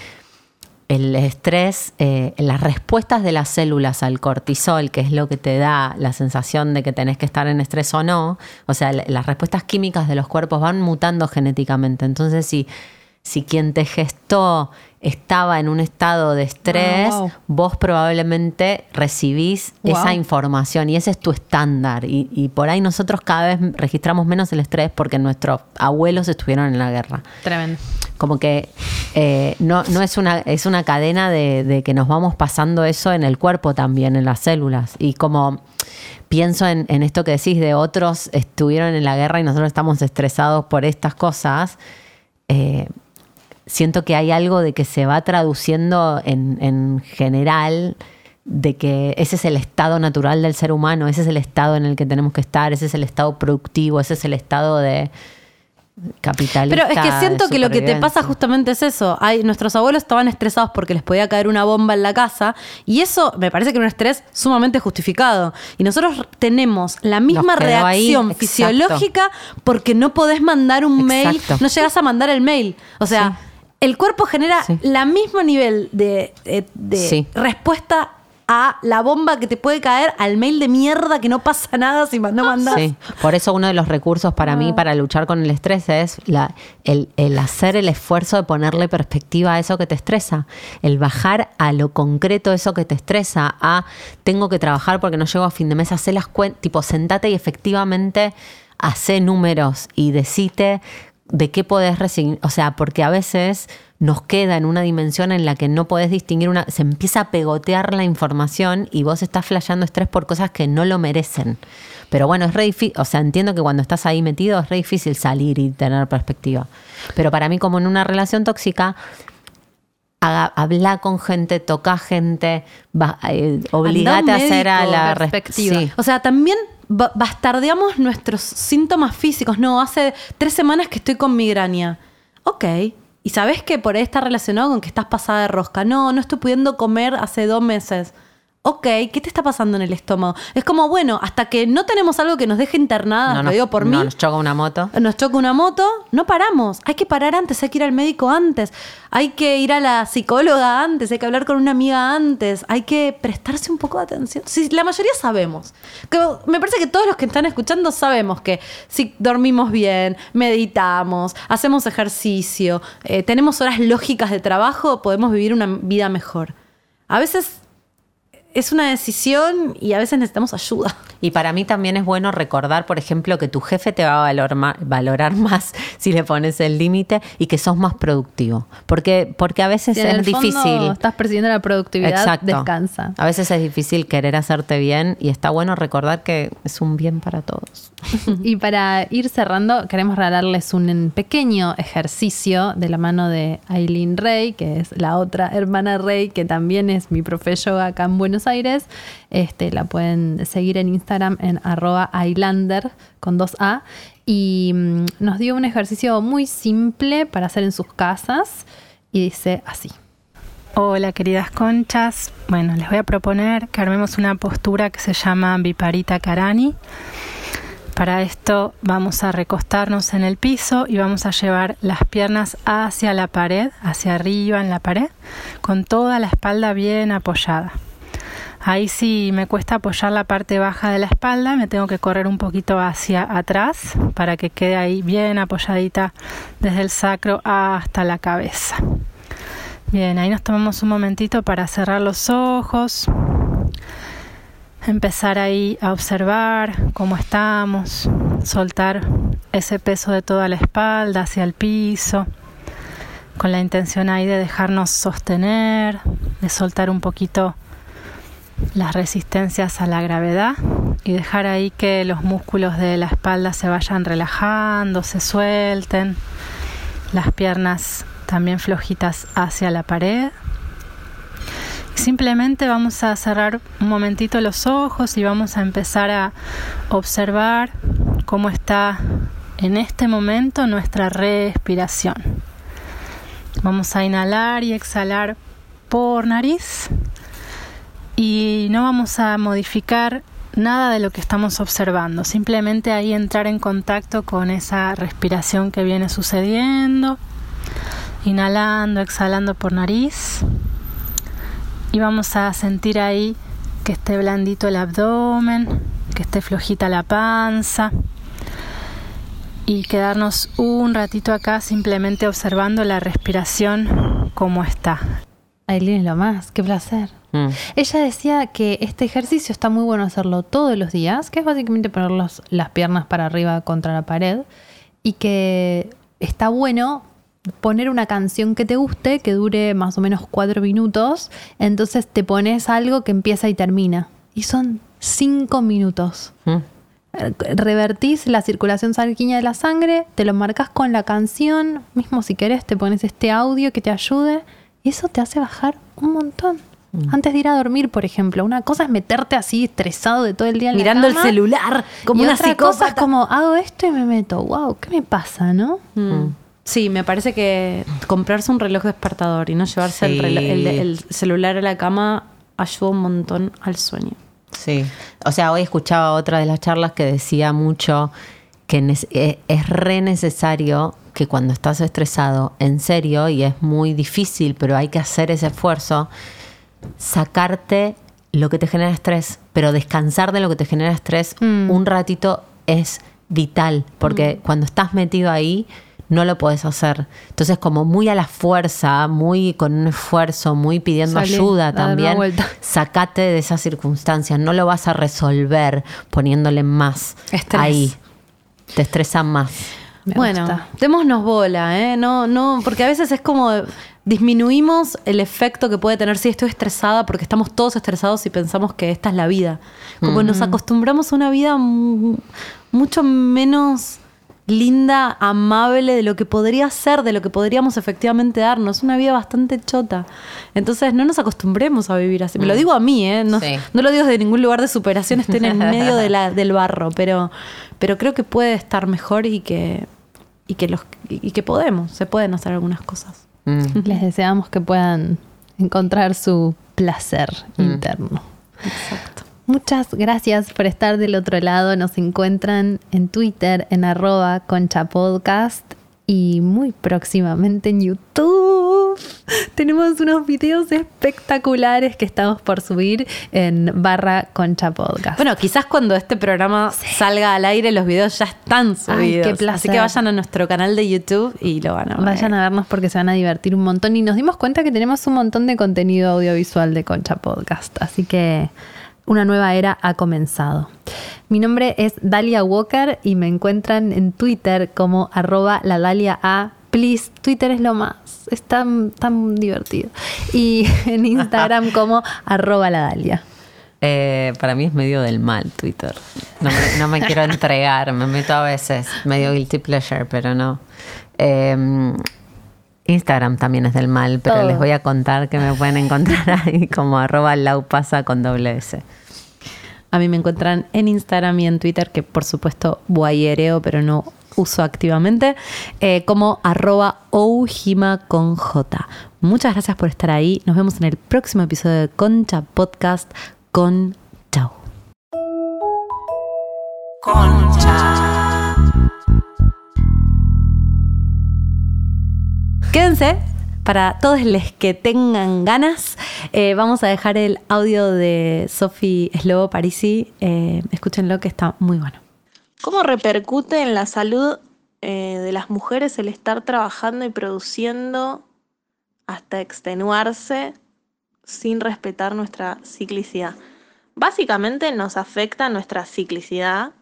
el estrés, eh, las respuestas de las células al cortisol, que es lo que te da la sensación de que tenés que estar en estrés o no, o sea, la- las respuestas químicas de los cuerpos van mutando genéticamente. Entonces, si, si quien te gestó estaba en un estado de estrés, Ah, wow. vos probablemente recibís Wow. esa información y ese es tu estándar. Y, y por ahí nosotros cada vez registramos menos el estrés porque nuestros abuelos estuvieron en la guerra Tremendo. como que eh, no, no es una es una cadena de, de que nos vamos pasando eso en el cuerpo también, en las células. Y como pienso en, en esto que decís de otros estuvieron en la guerra y nosotros estamos estresados por estas cosas, eh, siento que hay algo de que se va traduciendo en, en general de que ese es el estado natural del ser humano, ese es el estado en el que tenemos que estar, ese es el estado productivo, ese es el estado de capitalista. Pero es que siento que lo que te pasa justamente es eso. Hay, nuestros abuelos estaban estresados porque les podía caer una bomba en la casa y eso me parece que era un estrés sumamente justificado. Y nosotros tenemos la misma ahí, reacción fisiológica porque no podés mandar un mail, no llegas a mandar el mail. O sea, el cuerpo genera Sí. la mismo nivel de, de- de Sí. respuesta a la bomba que te puede caer al mail de mierda que no pasa nada si no mandas. Sí, por eso uno de los recursos para Ah. mí para luchar con el estrés es la- el, el hacer el esfuerzo de ponerle perspectiva a eso que te estresa, el bajar a lo concreto eso que te estresa, a tengo que trabajar porque no llego a fin de mes, hacer las cuentas, tipo sentate y efectivamente hace números y decite de qué podés resignar, o sea, porque a veces nos queda en una dimensión en la que no podés distinguir una, se empieza a pegotear la información y vos estás flasheando estrés por cosas que no lo merecen. Pero bueno, es re difícil, o sea, entiendo que cuando estás ahí metido es re difícil salir y tener perspectiva. Pero para mí, como en una relación tóxica, habla con gente, toca gente, va- eh, obligate a hacer a la perspectiva. Sí. O sea, también bastardeamos nuestros síntomas físicos. No, hace tres semanas que estoy con migraña. Ok. ¿Y sabes que por ahí está relacionado con que estás pasada de rosca? No, no estoy pudiendo comer hace dos meses. Ok, ¿qué te está pasando en el estómago? Es como, bueno, hasta que no tenemos algo que nos deje internada, No, lo digo por no, mí, nos choca una moto. nos choca una moto, no paramos. Hay que parar antes, hay que ir al médico antes, hay que ir a la psicóloga antes, hay que hablar con una amiga antes, hay que prestarse un poco de atención. Sí, la mayoría sabemos. Me parece que todos los que están escuchando sabemos que si dormimos bien, meditamos, hacemos ejercicio, eh, tenemos horas lógicas de trabajo, podemos vivir una vida mejor. A veces es una decisión y a veces necesitamos ayuda. Y para mí también es bueno recordar, por ejemplo, que tu jefe te va a valor ma- valorar más si le pones el límite y que sos más productivo. Porque, porque a veces Si en es el fondo difícil. estás persiguiendo la productividad, Exacto. descansa. A veces es difícil querer hacerte bien y está bueno recordar que es un bien para todos. Y para ir cerrando, queremos regalarles un pequeño ejercicio de la mano de Aileen Rey, que es la otra hermana Rey, que también es mi profe yoga acá en Buenos Aires. Este, la pueden seguir en Instagram en arroba ailander con dos A. Y mm, nos dio un ejercicio muy simple para hacer en sus casas. Y dice así. Hola queridas conchas, bueno les voy a proponer que armemos una postura que se llama Viparita Karani. Para esto vamos a recostarnos en el piso y vamos a llevar las piernas hacia la pared, hacia arriba en la pared, con toda la espalda bien apoyada. Ahí sí me cuesta apoyar la parte baja de la espalda, me tengo que correr un poquito hacia atrás para que quede ahí bien apoyadita desde el sacro hasta la cabeza. Bien, ahí nos tomamos un momentito para cerrar los ojos, empezar ahí a observar cómo estamos, soltar ese peso de toda la espalda hacia el piso, con la intención ahí de dejarnos sostener, de soltar un poquito las resistencias a la gravedad y dejar ahí que los músculos de la espalda se vayan relajando, se suelten, las piernas también flojitas hacia la pared. Simplemente vamos a cerrar un momentito los ojos y vamos a empezar a observar cómo está en este momento nuestra respiración. Vamos a inhalar y exhalar por nariz y no vamos a modificar nada de lo que estamos observando, simplemente ahí entrar en contacto con esa respiración que viene sucediendo, inhalando, exhalando por nariz Y vamos a sentir ahí que esté blandito el abdomen, que esté flojita la panza. Y quedarnos un ratito acá simplemente observando la respiración como está. Aileen lo más, qué placer. Mm. Ella decía que este ejercicio está muy bueno hacerlo todos los días, que es básicamente poner los- las piernas para arriba contra la pared, y que está bueno poner una canción que te guste, que dure más o menos cuatro minutos, entonces te pones algo que empieza y termina. Y son cinco minutos. Mm. Revertís la circulación sanguínea de la sangre, te lo marcas con la canción, mismo si querés te pones este audio que te ayude y eso te hace bajar un montón. Antes de ir a dormir, por ejemplo, una cosa es meterte así estresado de todo el día en la Mirando el celular, como y una otra cosa es como hago esto y me meto, wow, ¿qué me pasa, no? Mm. Sí, me parece que comprarse un reloj despertador y no llevarse el, el- el celular a la cama ayuda un montón al sueño. Sí. O sea, hoy escuchaba otra de las charlas que decía mucho que nece- e- es re necesario que cuando estás estresado, en serio, y es muy difícil, pero hay que hacer ese esfuerzo, sacarte lo que te genera estrés, pero descansar de lo que te genera estrés Mm. un ratito es vital, porque cuando estás metido ahí no lo puedes hacer. Entonces, como muy a la fuerza, muy con un esfuerzo, muy pidiendo Salí, ayuda también, sacate de esas circunstancias. No lo vas a resolver poniéndole más Estrés. ahí. Te estresa más. Me bueno, gusta. démonos bola, ¿eh? No, no, porque a veces es como disminuimos el efecto que puede tener si estoy estresada, porque estamos todos estresados y pensamos que esta es la vida. Como nos acostumbramos a una vida mu- mucho menos linda, amable de lo que podría ser, de lo que podríamos efectivamente darnos. Una vida bastante chota. Entonces no nos acostumbremos a vivir así. Me lo digo a mí, ¿eh? No, Sí. no lo digo desde ningún lugar de superación, estoy en el medio de la- del barro, pero, pero creo que puede estar mejor y que, y, que los, y que podemos, se pueden hacer algunas cosas. Mm. Les deseamos que puedan encontrar su placer interno. Exacto. Muchas gracias por estar del otro lado. Nos encuentran en Twitter en arroba concha podcast y muy próximamente en YouTube. Tenemos unos videos espectaculares que estamos por subir en barra concha podcast. Bueno, quizás cuando este programa salga al aire, los videos ya están Ay, subidos. qué. Así que vayan a nuestro canal de YouTube y lo van a ver. Vayan a vernos porque se van a divertir un montón. Y nos dimos cuenta que tenemos un montón de contenido audiovisual de Concha Podcast. Así que una nueva era ha comenzado. Mi nombre es Dalia Walker y me encuentran en Twitter como arroba la Dalia A. Please, Twitter es lo más. Es tan, tan divertido. Y en Instagram como arroba la Dalia. Eh, para mí es medio del mal Twitter. No me, no me quiero entregar, me meto a veces, medio guilty pleasure, pero no. Eh, Instagram también es del mal, pero Todo. les voy a contar que me pueden encontrar ahí como arroba laupasa con doble S. A mí me encuentran en Instagram y en Twitter, que por supuesto guayereo, pero no uso activamente, eh, como arroba oujima con J. Muchas gracias por estar ahí. Nos vemos en el próximo episodio de Concha Podcast con Chao. Quédense. Para todos los que tengan ganas, eh, vamos a dejar el audio de Sofi Slobo Parisi. Eh, escúchenlo que está muy bueno. ¿Cómo repercute en la salud eh, de las mujeres el estar trabajando y produciendo hasta extenuarse sin respetar nuestra ciclicidad? Básicamente nos afecta nuestra ciclicidad,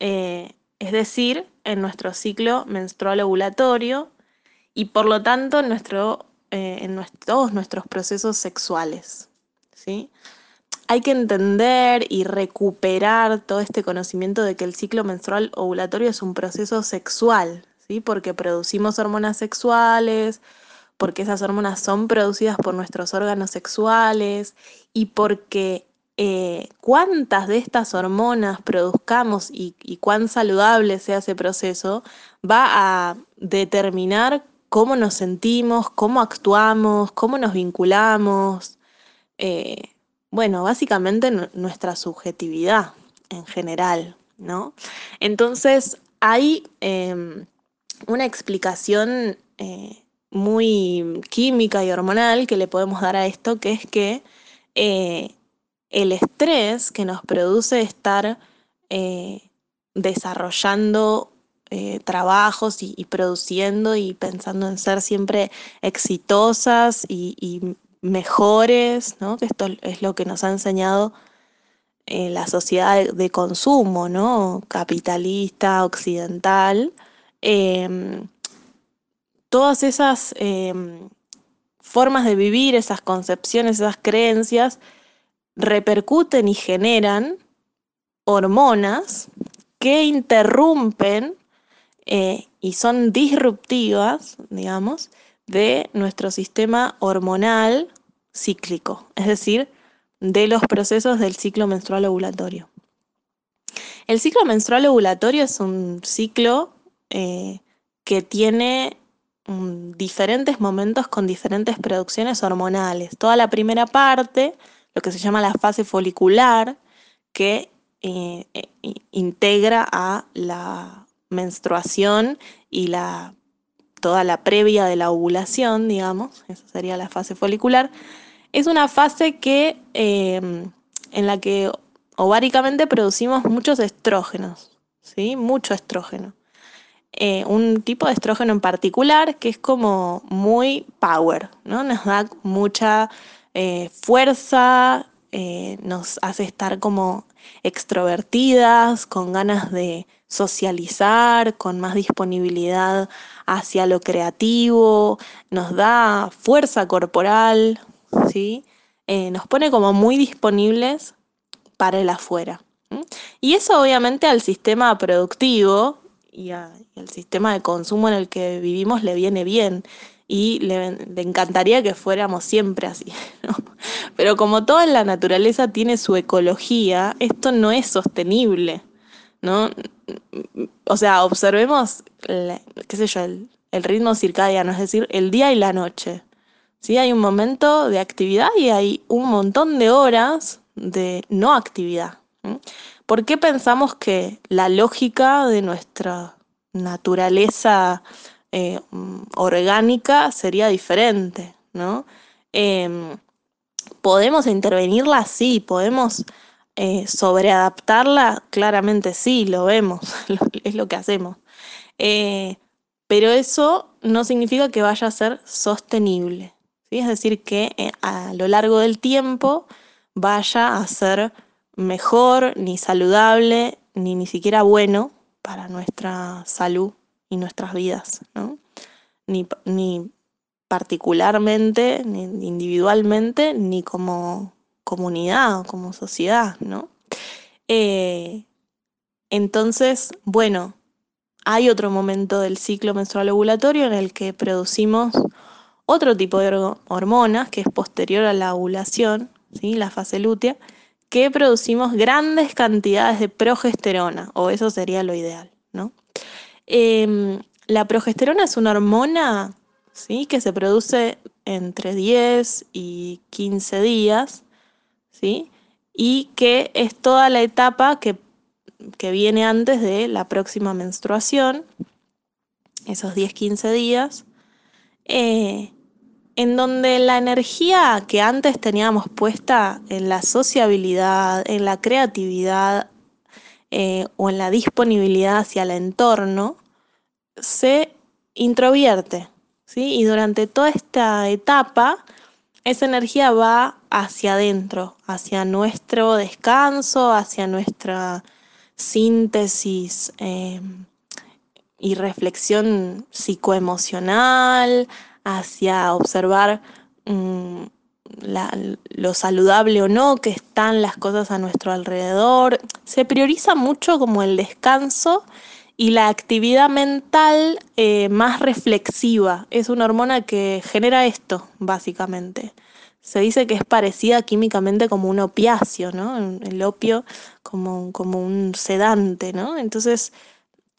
es decir, en nuestro ciclo menstrual ovulatorio y por lo tanto en, nuestro, eh, todos nuestros procesos sexuales. ¿sí? hay que entender y recuperar todo este conocimiento de que el ciclo menstrual ovulatorio es un proceso sexual, ¿sí? Porque producimos hormonas sexuales, porque esas hormonas son producidas por nuestros órganos sexuales y porque eh, cuántas de estas hormonas produzcamos y, y cuán saludable sea ese proceso va a determinar cómo nos sentimos, cómo actuamos, cómo nos vinculamos. eh, bueno, básicamente nu- nuestra subjetividad en general, ¿no? Entonces, hay em, una explicación eh, muy química y hormonal que le podemos dar a esto, que es que eh, el estrés que nos produce estar desarrollando eh, trabajos y, produciendo y pensando en ser siempre exitosas y, mejores, ¿no? que esto es lo que nos ha enseñado eh, la sociedad de, de consumo, ¿no? capitalista, occidental. Em, todas esas em, formas de vivir, esas concepciones, esas creencias, repercuten y generan hormonas que interrumpen eh, y son disruptivas, digamos, de nuestro sistema hormonal cíclico, es decir, de los procesos del ciclo menstrual ovulatorio. El ciclo menstrual ovulatorio es un ciclo eh, que tiene mm, diferentes momentos con diferentes producciones hormonales. Toda la primera parte, lo que se llama la fase folicular, que eh, integra a la menstruación y la, toda la previa de la ovulación, digamos, esa sería la fase folicular, es una fase que, eh, en la que ováricamente producimos muchos estrógenos, ¿sí? Mucho estrógeno. Eh, un tipo de estrógeno en particular que es como muy power, ¿no? Nos da mucha eh, fuerza, eh, nos hace estar como extrovertidas, con ganas de socializar, con más disponibilidad hacia lo creativo, nos da fuerza corporal, ¿sí? Eh, nos pone como muy disponibles para el afuera. Y eso obviamente al sistema productivo y al sistema de consumo en el que vivimos le viene bien y le, encantaría que fuéramos siempre así. Pero como toda la naturaleza tiene su ecología, esto no es sostenible. ¿no? O sea, observemos, qué sé yo, el, ritmo circadiano, es decir, el día y la noche. ¿sí? Hay un momento de actividad y hay un montón de horas de no actividad. ¿Por qué pensamos que la lógica de nuestra naturaleza eh, orgánica sería diferente? ¿no? Em, ¿Podemos intervenirla? Sí, podemos eh, sobreadaptarla, claramente sí, lo vemos, es lo que hacemos. Eh, pero eso no significa que vaya a ser sostenible. Es decir, que a lo largo del tiempo vaya a ser mejor, ni saludable, ni ni siquiera bueno para nuestra salud y nuestras vidas. ¿no? Ni, ni particularmente, ni individualmente, ni como comunidad o como sociedad, ¿no? Eh, entonces, bueno, hay otro momento del ciclo menstrual ovulatorio en el que producimos otro tipo de hor- hormonas que es posterior a la ovulación, ¿sí? la fase lútea, que producimos grandes cantidades de progesterona, o eso sería lo ideal, ¿no? Em, la progesterona es una hormona ¿sí? que se produce entre 10 y 15 días, ¿sí? y que es toda la etapa que, que viene antes de la próxima menstruación, esos 10-15 días, eh, en donde la energía que antes teníamos puesta en la sociabilidad, en la creatividad eh, o en la disponibilidad hacia el entorno, se introvierte, ¿sí? Y durante toda esta etapa, esa energía va hacia adentro, hacia nuestro descanso, hacia nuestra síntesis eh, y reflexión psicoemocional, hacia observar mm, lo saludable o no que están las cosas a nuestro alrededor. Se prioriza mucho como el descanso y la actividad mental eh, más reflexiva. Es una hormona que genera esto, básicamente. Se dice que es parecida químicamente como un opiáceo, ¿no? El opio como, como un sedante, ¿no? Entonces,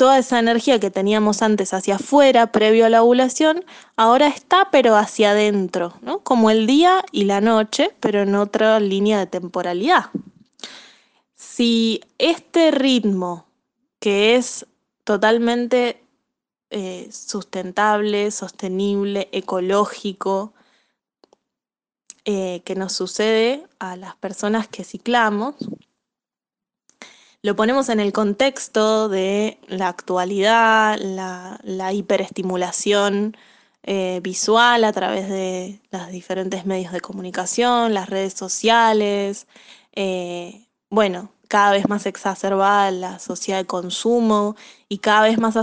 toda esa energía que teníamos antes hacia afuera, previo a la ovulación, ahora está pero hacia adentro, ¿no? Como el día y la noche, pero en otra línea de temporalidad. Si este ritmo, que es totalmente eh, sustentable, sostenible, ecológico, eh, que nos sucede a las personas que ciclamos. Lo ponemos en el contexto de la actualidad, la, la hiperestimulación eh, visual a través de los diferentes medios de comunicación, las redes sociales, eh, bueno, cada vez más exacerbada la sociedad de consumo y cada vez más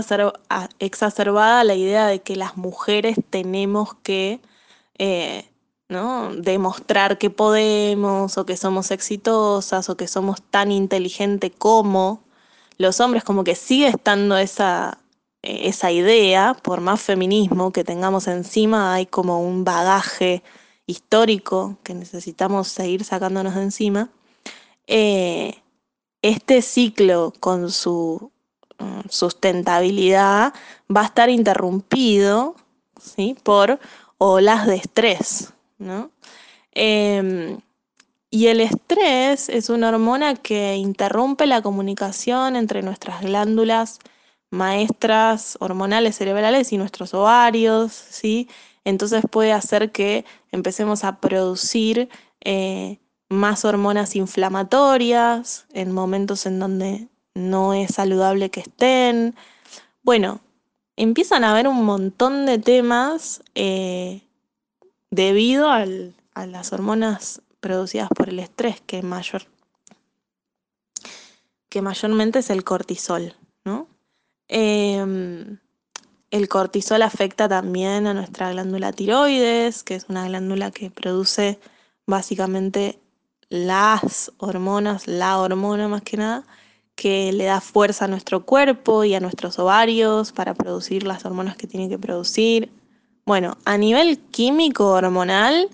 exacerbada la idea de que las mujeres tenemos que eh, ¿no? demostrar que podemos o que somos exitosas o que somos tan inteligentes como los hombres, como que sigue estando esa, eh, esa idea, por más feminismo que tengamos encima, hay como un bagaje histórico que necesitamos seguir sacándonos de encima. Eh, este ciclo con su mm, sustentabilidad va a estar interrumpido ¿sí? por olas de estrés. ¿No? Em, y el estrés es una hormona que interrumpe la comunicación entre nuestras glándulas maestras hormonales cerebrales y nuestros ovarios, ¿sí? Entonces puede hacer que empecemos a producir eh, más hormonas inflamatorias en momentos en donde no es saludable que estén. Bueno, empiezan a haber un montón de temas eh, debido al- a las hormonas producidas por el estrés, que, mayor, que mayormente es el cortisol, ¿no? Em, el cortisol afecta también a nuestra glándula tiroides, que es una glándula que produce básicamente las hormonas, la hormona más que nada, que le da fuerza a nuestro cuerpo y a nuestros ovarios para producir las hormonas que tiene que producir. Bueno, a nivel químico hormonal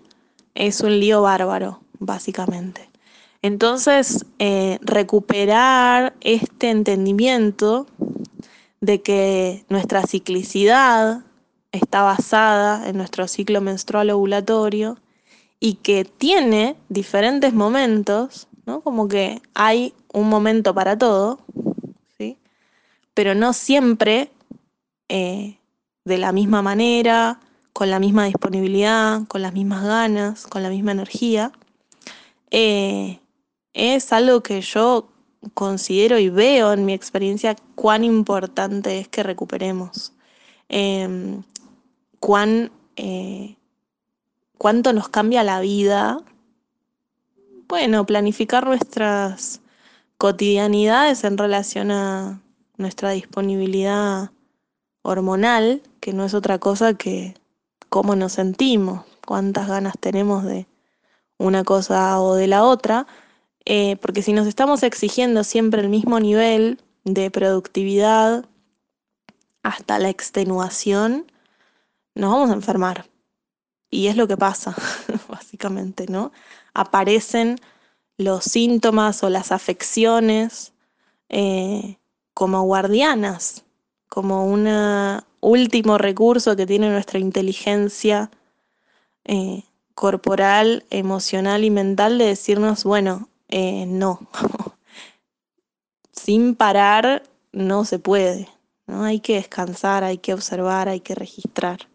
es un lío bárbaro, básicamente. Entonces, eh, recuperar este entendimiento de que nuestra ciclicidad está basada en nuestro ciclo menstrual ovulatorio y que tiene diferentes momentos, ¿no? Como que hay un momento para todo, ¿sí? Pero no siempre eh, de la misma manera, con la misma disponibilidad, con las mismas ganas, con la misma energía. Eh, es algo que yo considero y veo en mi experiencia cuán importante es que recuperemos. Em, cuán, eh, cuánto nos cambia la vida. Bueno, planificar nuestras cotidianidades en relación a nuestra disponibilidad hormonal, que no es otra cosa que cómo nos sentimos, cuántas ganas tenemos de una cosa o de la otra, eh, porque si nos estamos exigiendo siempre el mismo nivel de productividad hasta la extenuación, nos vamos a enfermar. Y es lo que pasa, básicamente, ¿no? Aparecen los síntomas o las afecciones eh, como guardianas, como un último recurso que tiene nuestra inteligencia eh, corporal, emocional y mental de decirnos, bueno, eh, no, sin parar no se puede, ¿no? Hay que descansar, hay que observar, hay que registrar.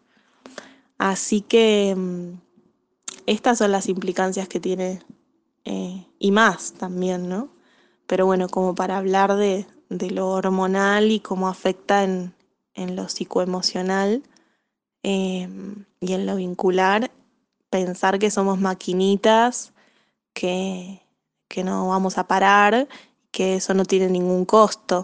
Así que mm, estas son las implicancias que tiene, eh, y más también, ¿no? Pero bueno, como para hablar de, de lo hormonal y cómo afecta en, en lo psicoemocional eh, y en lo vincular, pensar que somos maquinitas, que, que no vamos a parar, que eso no tiene ningún costo.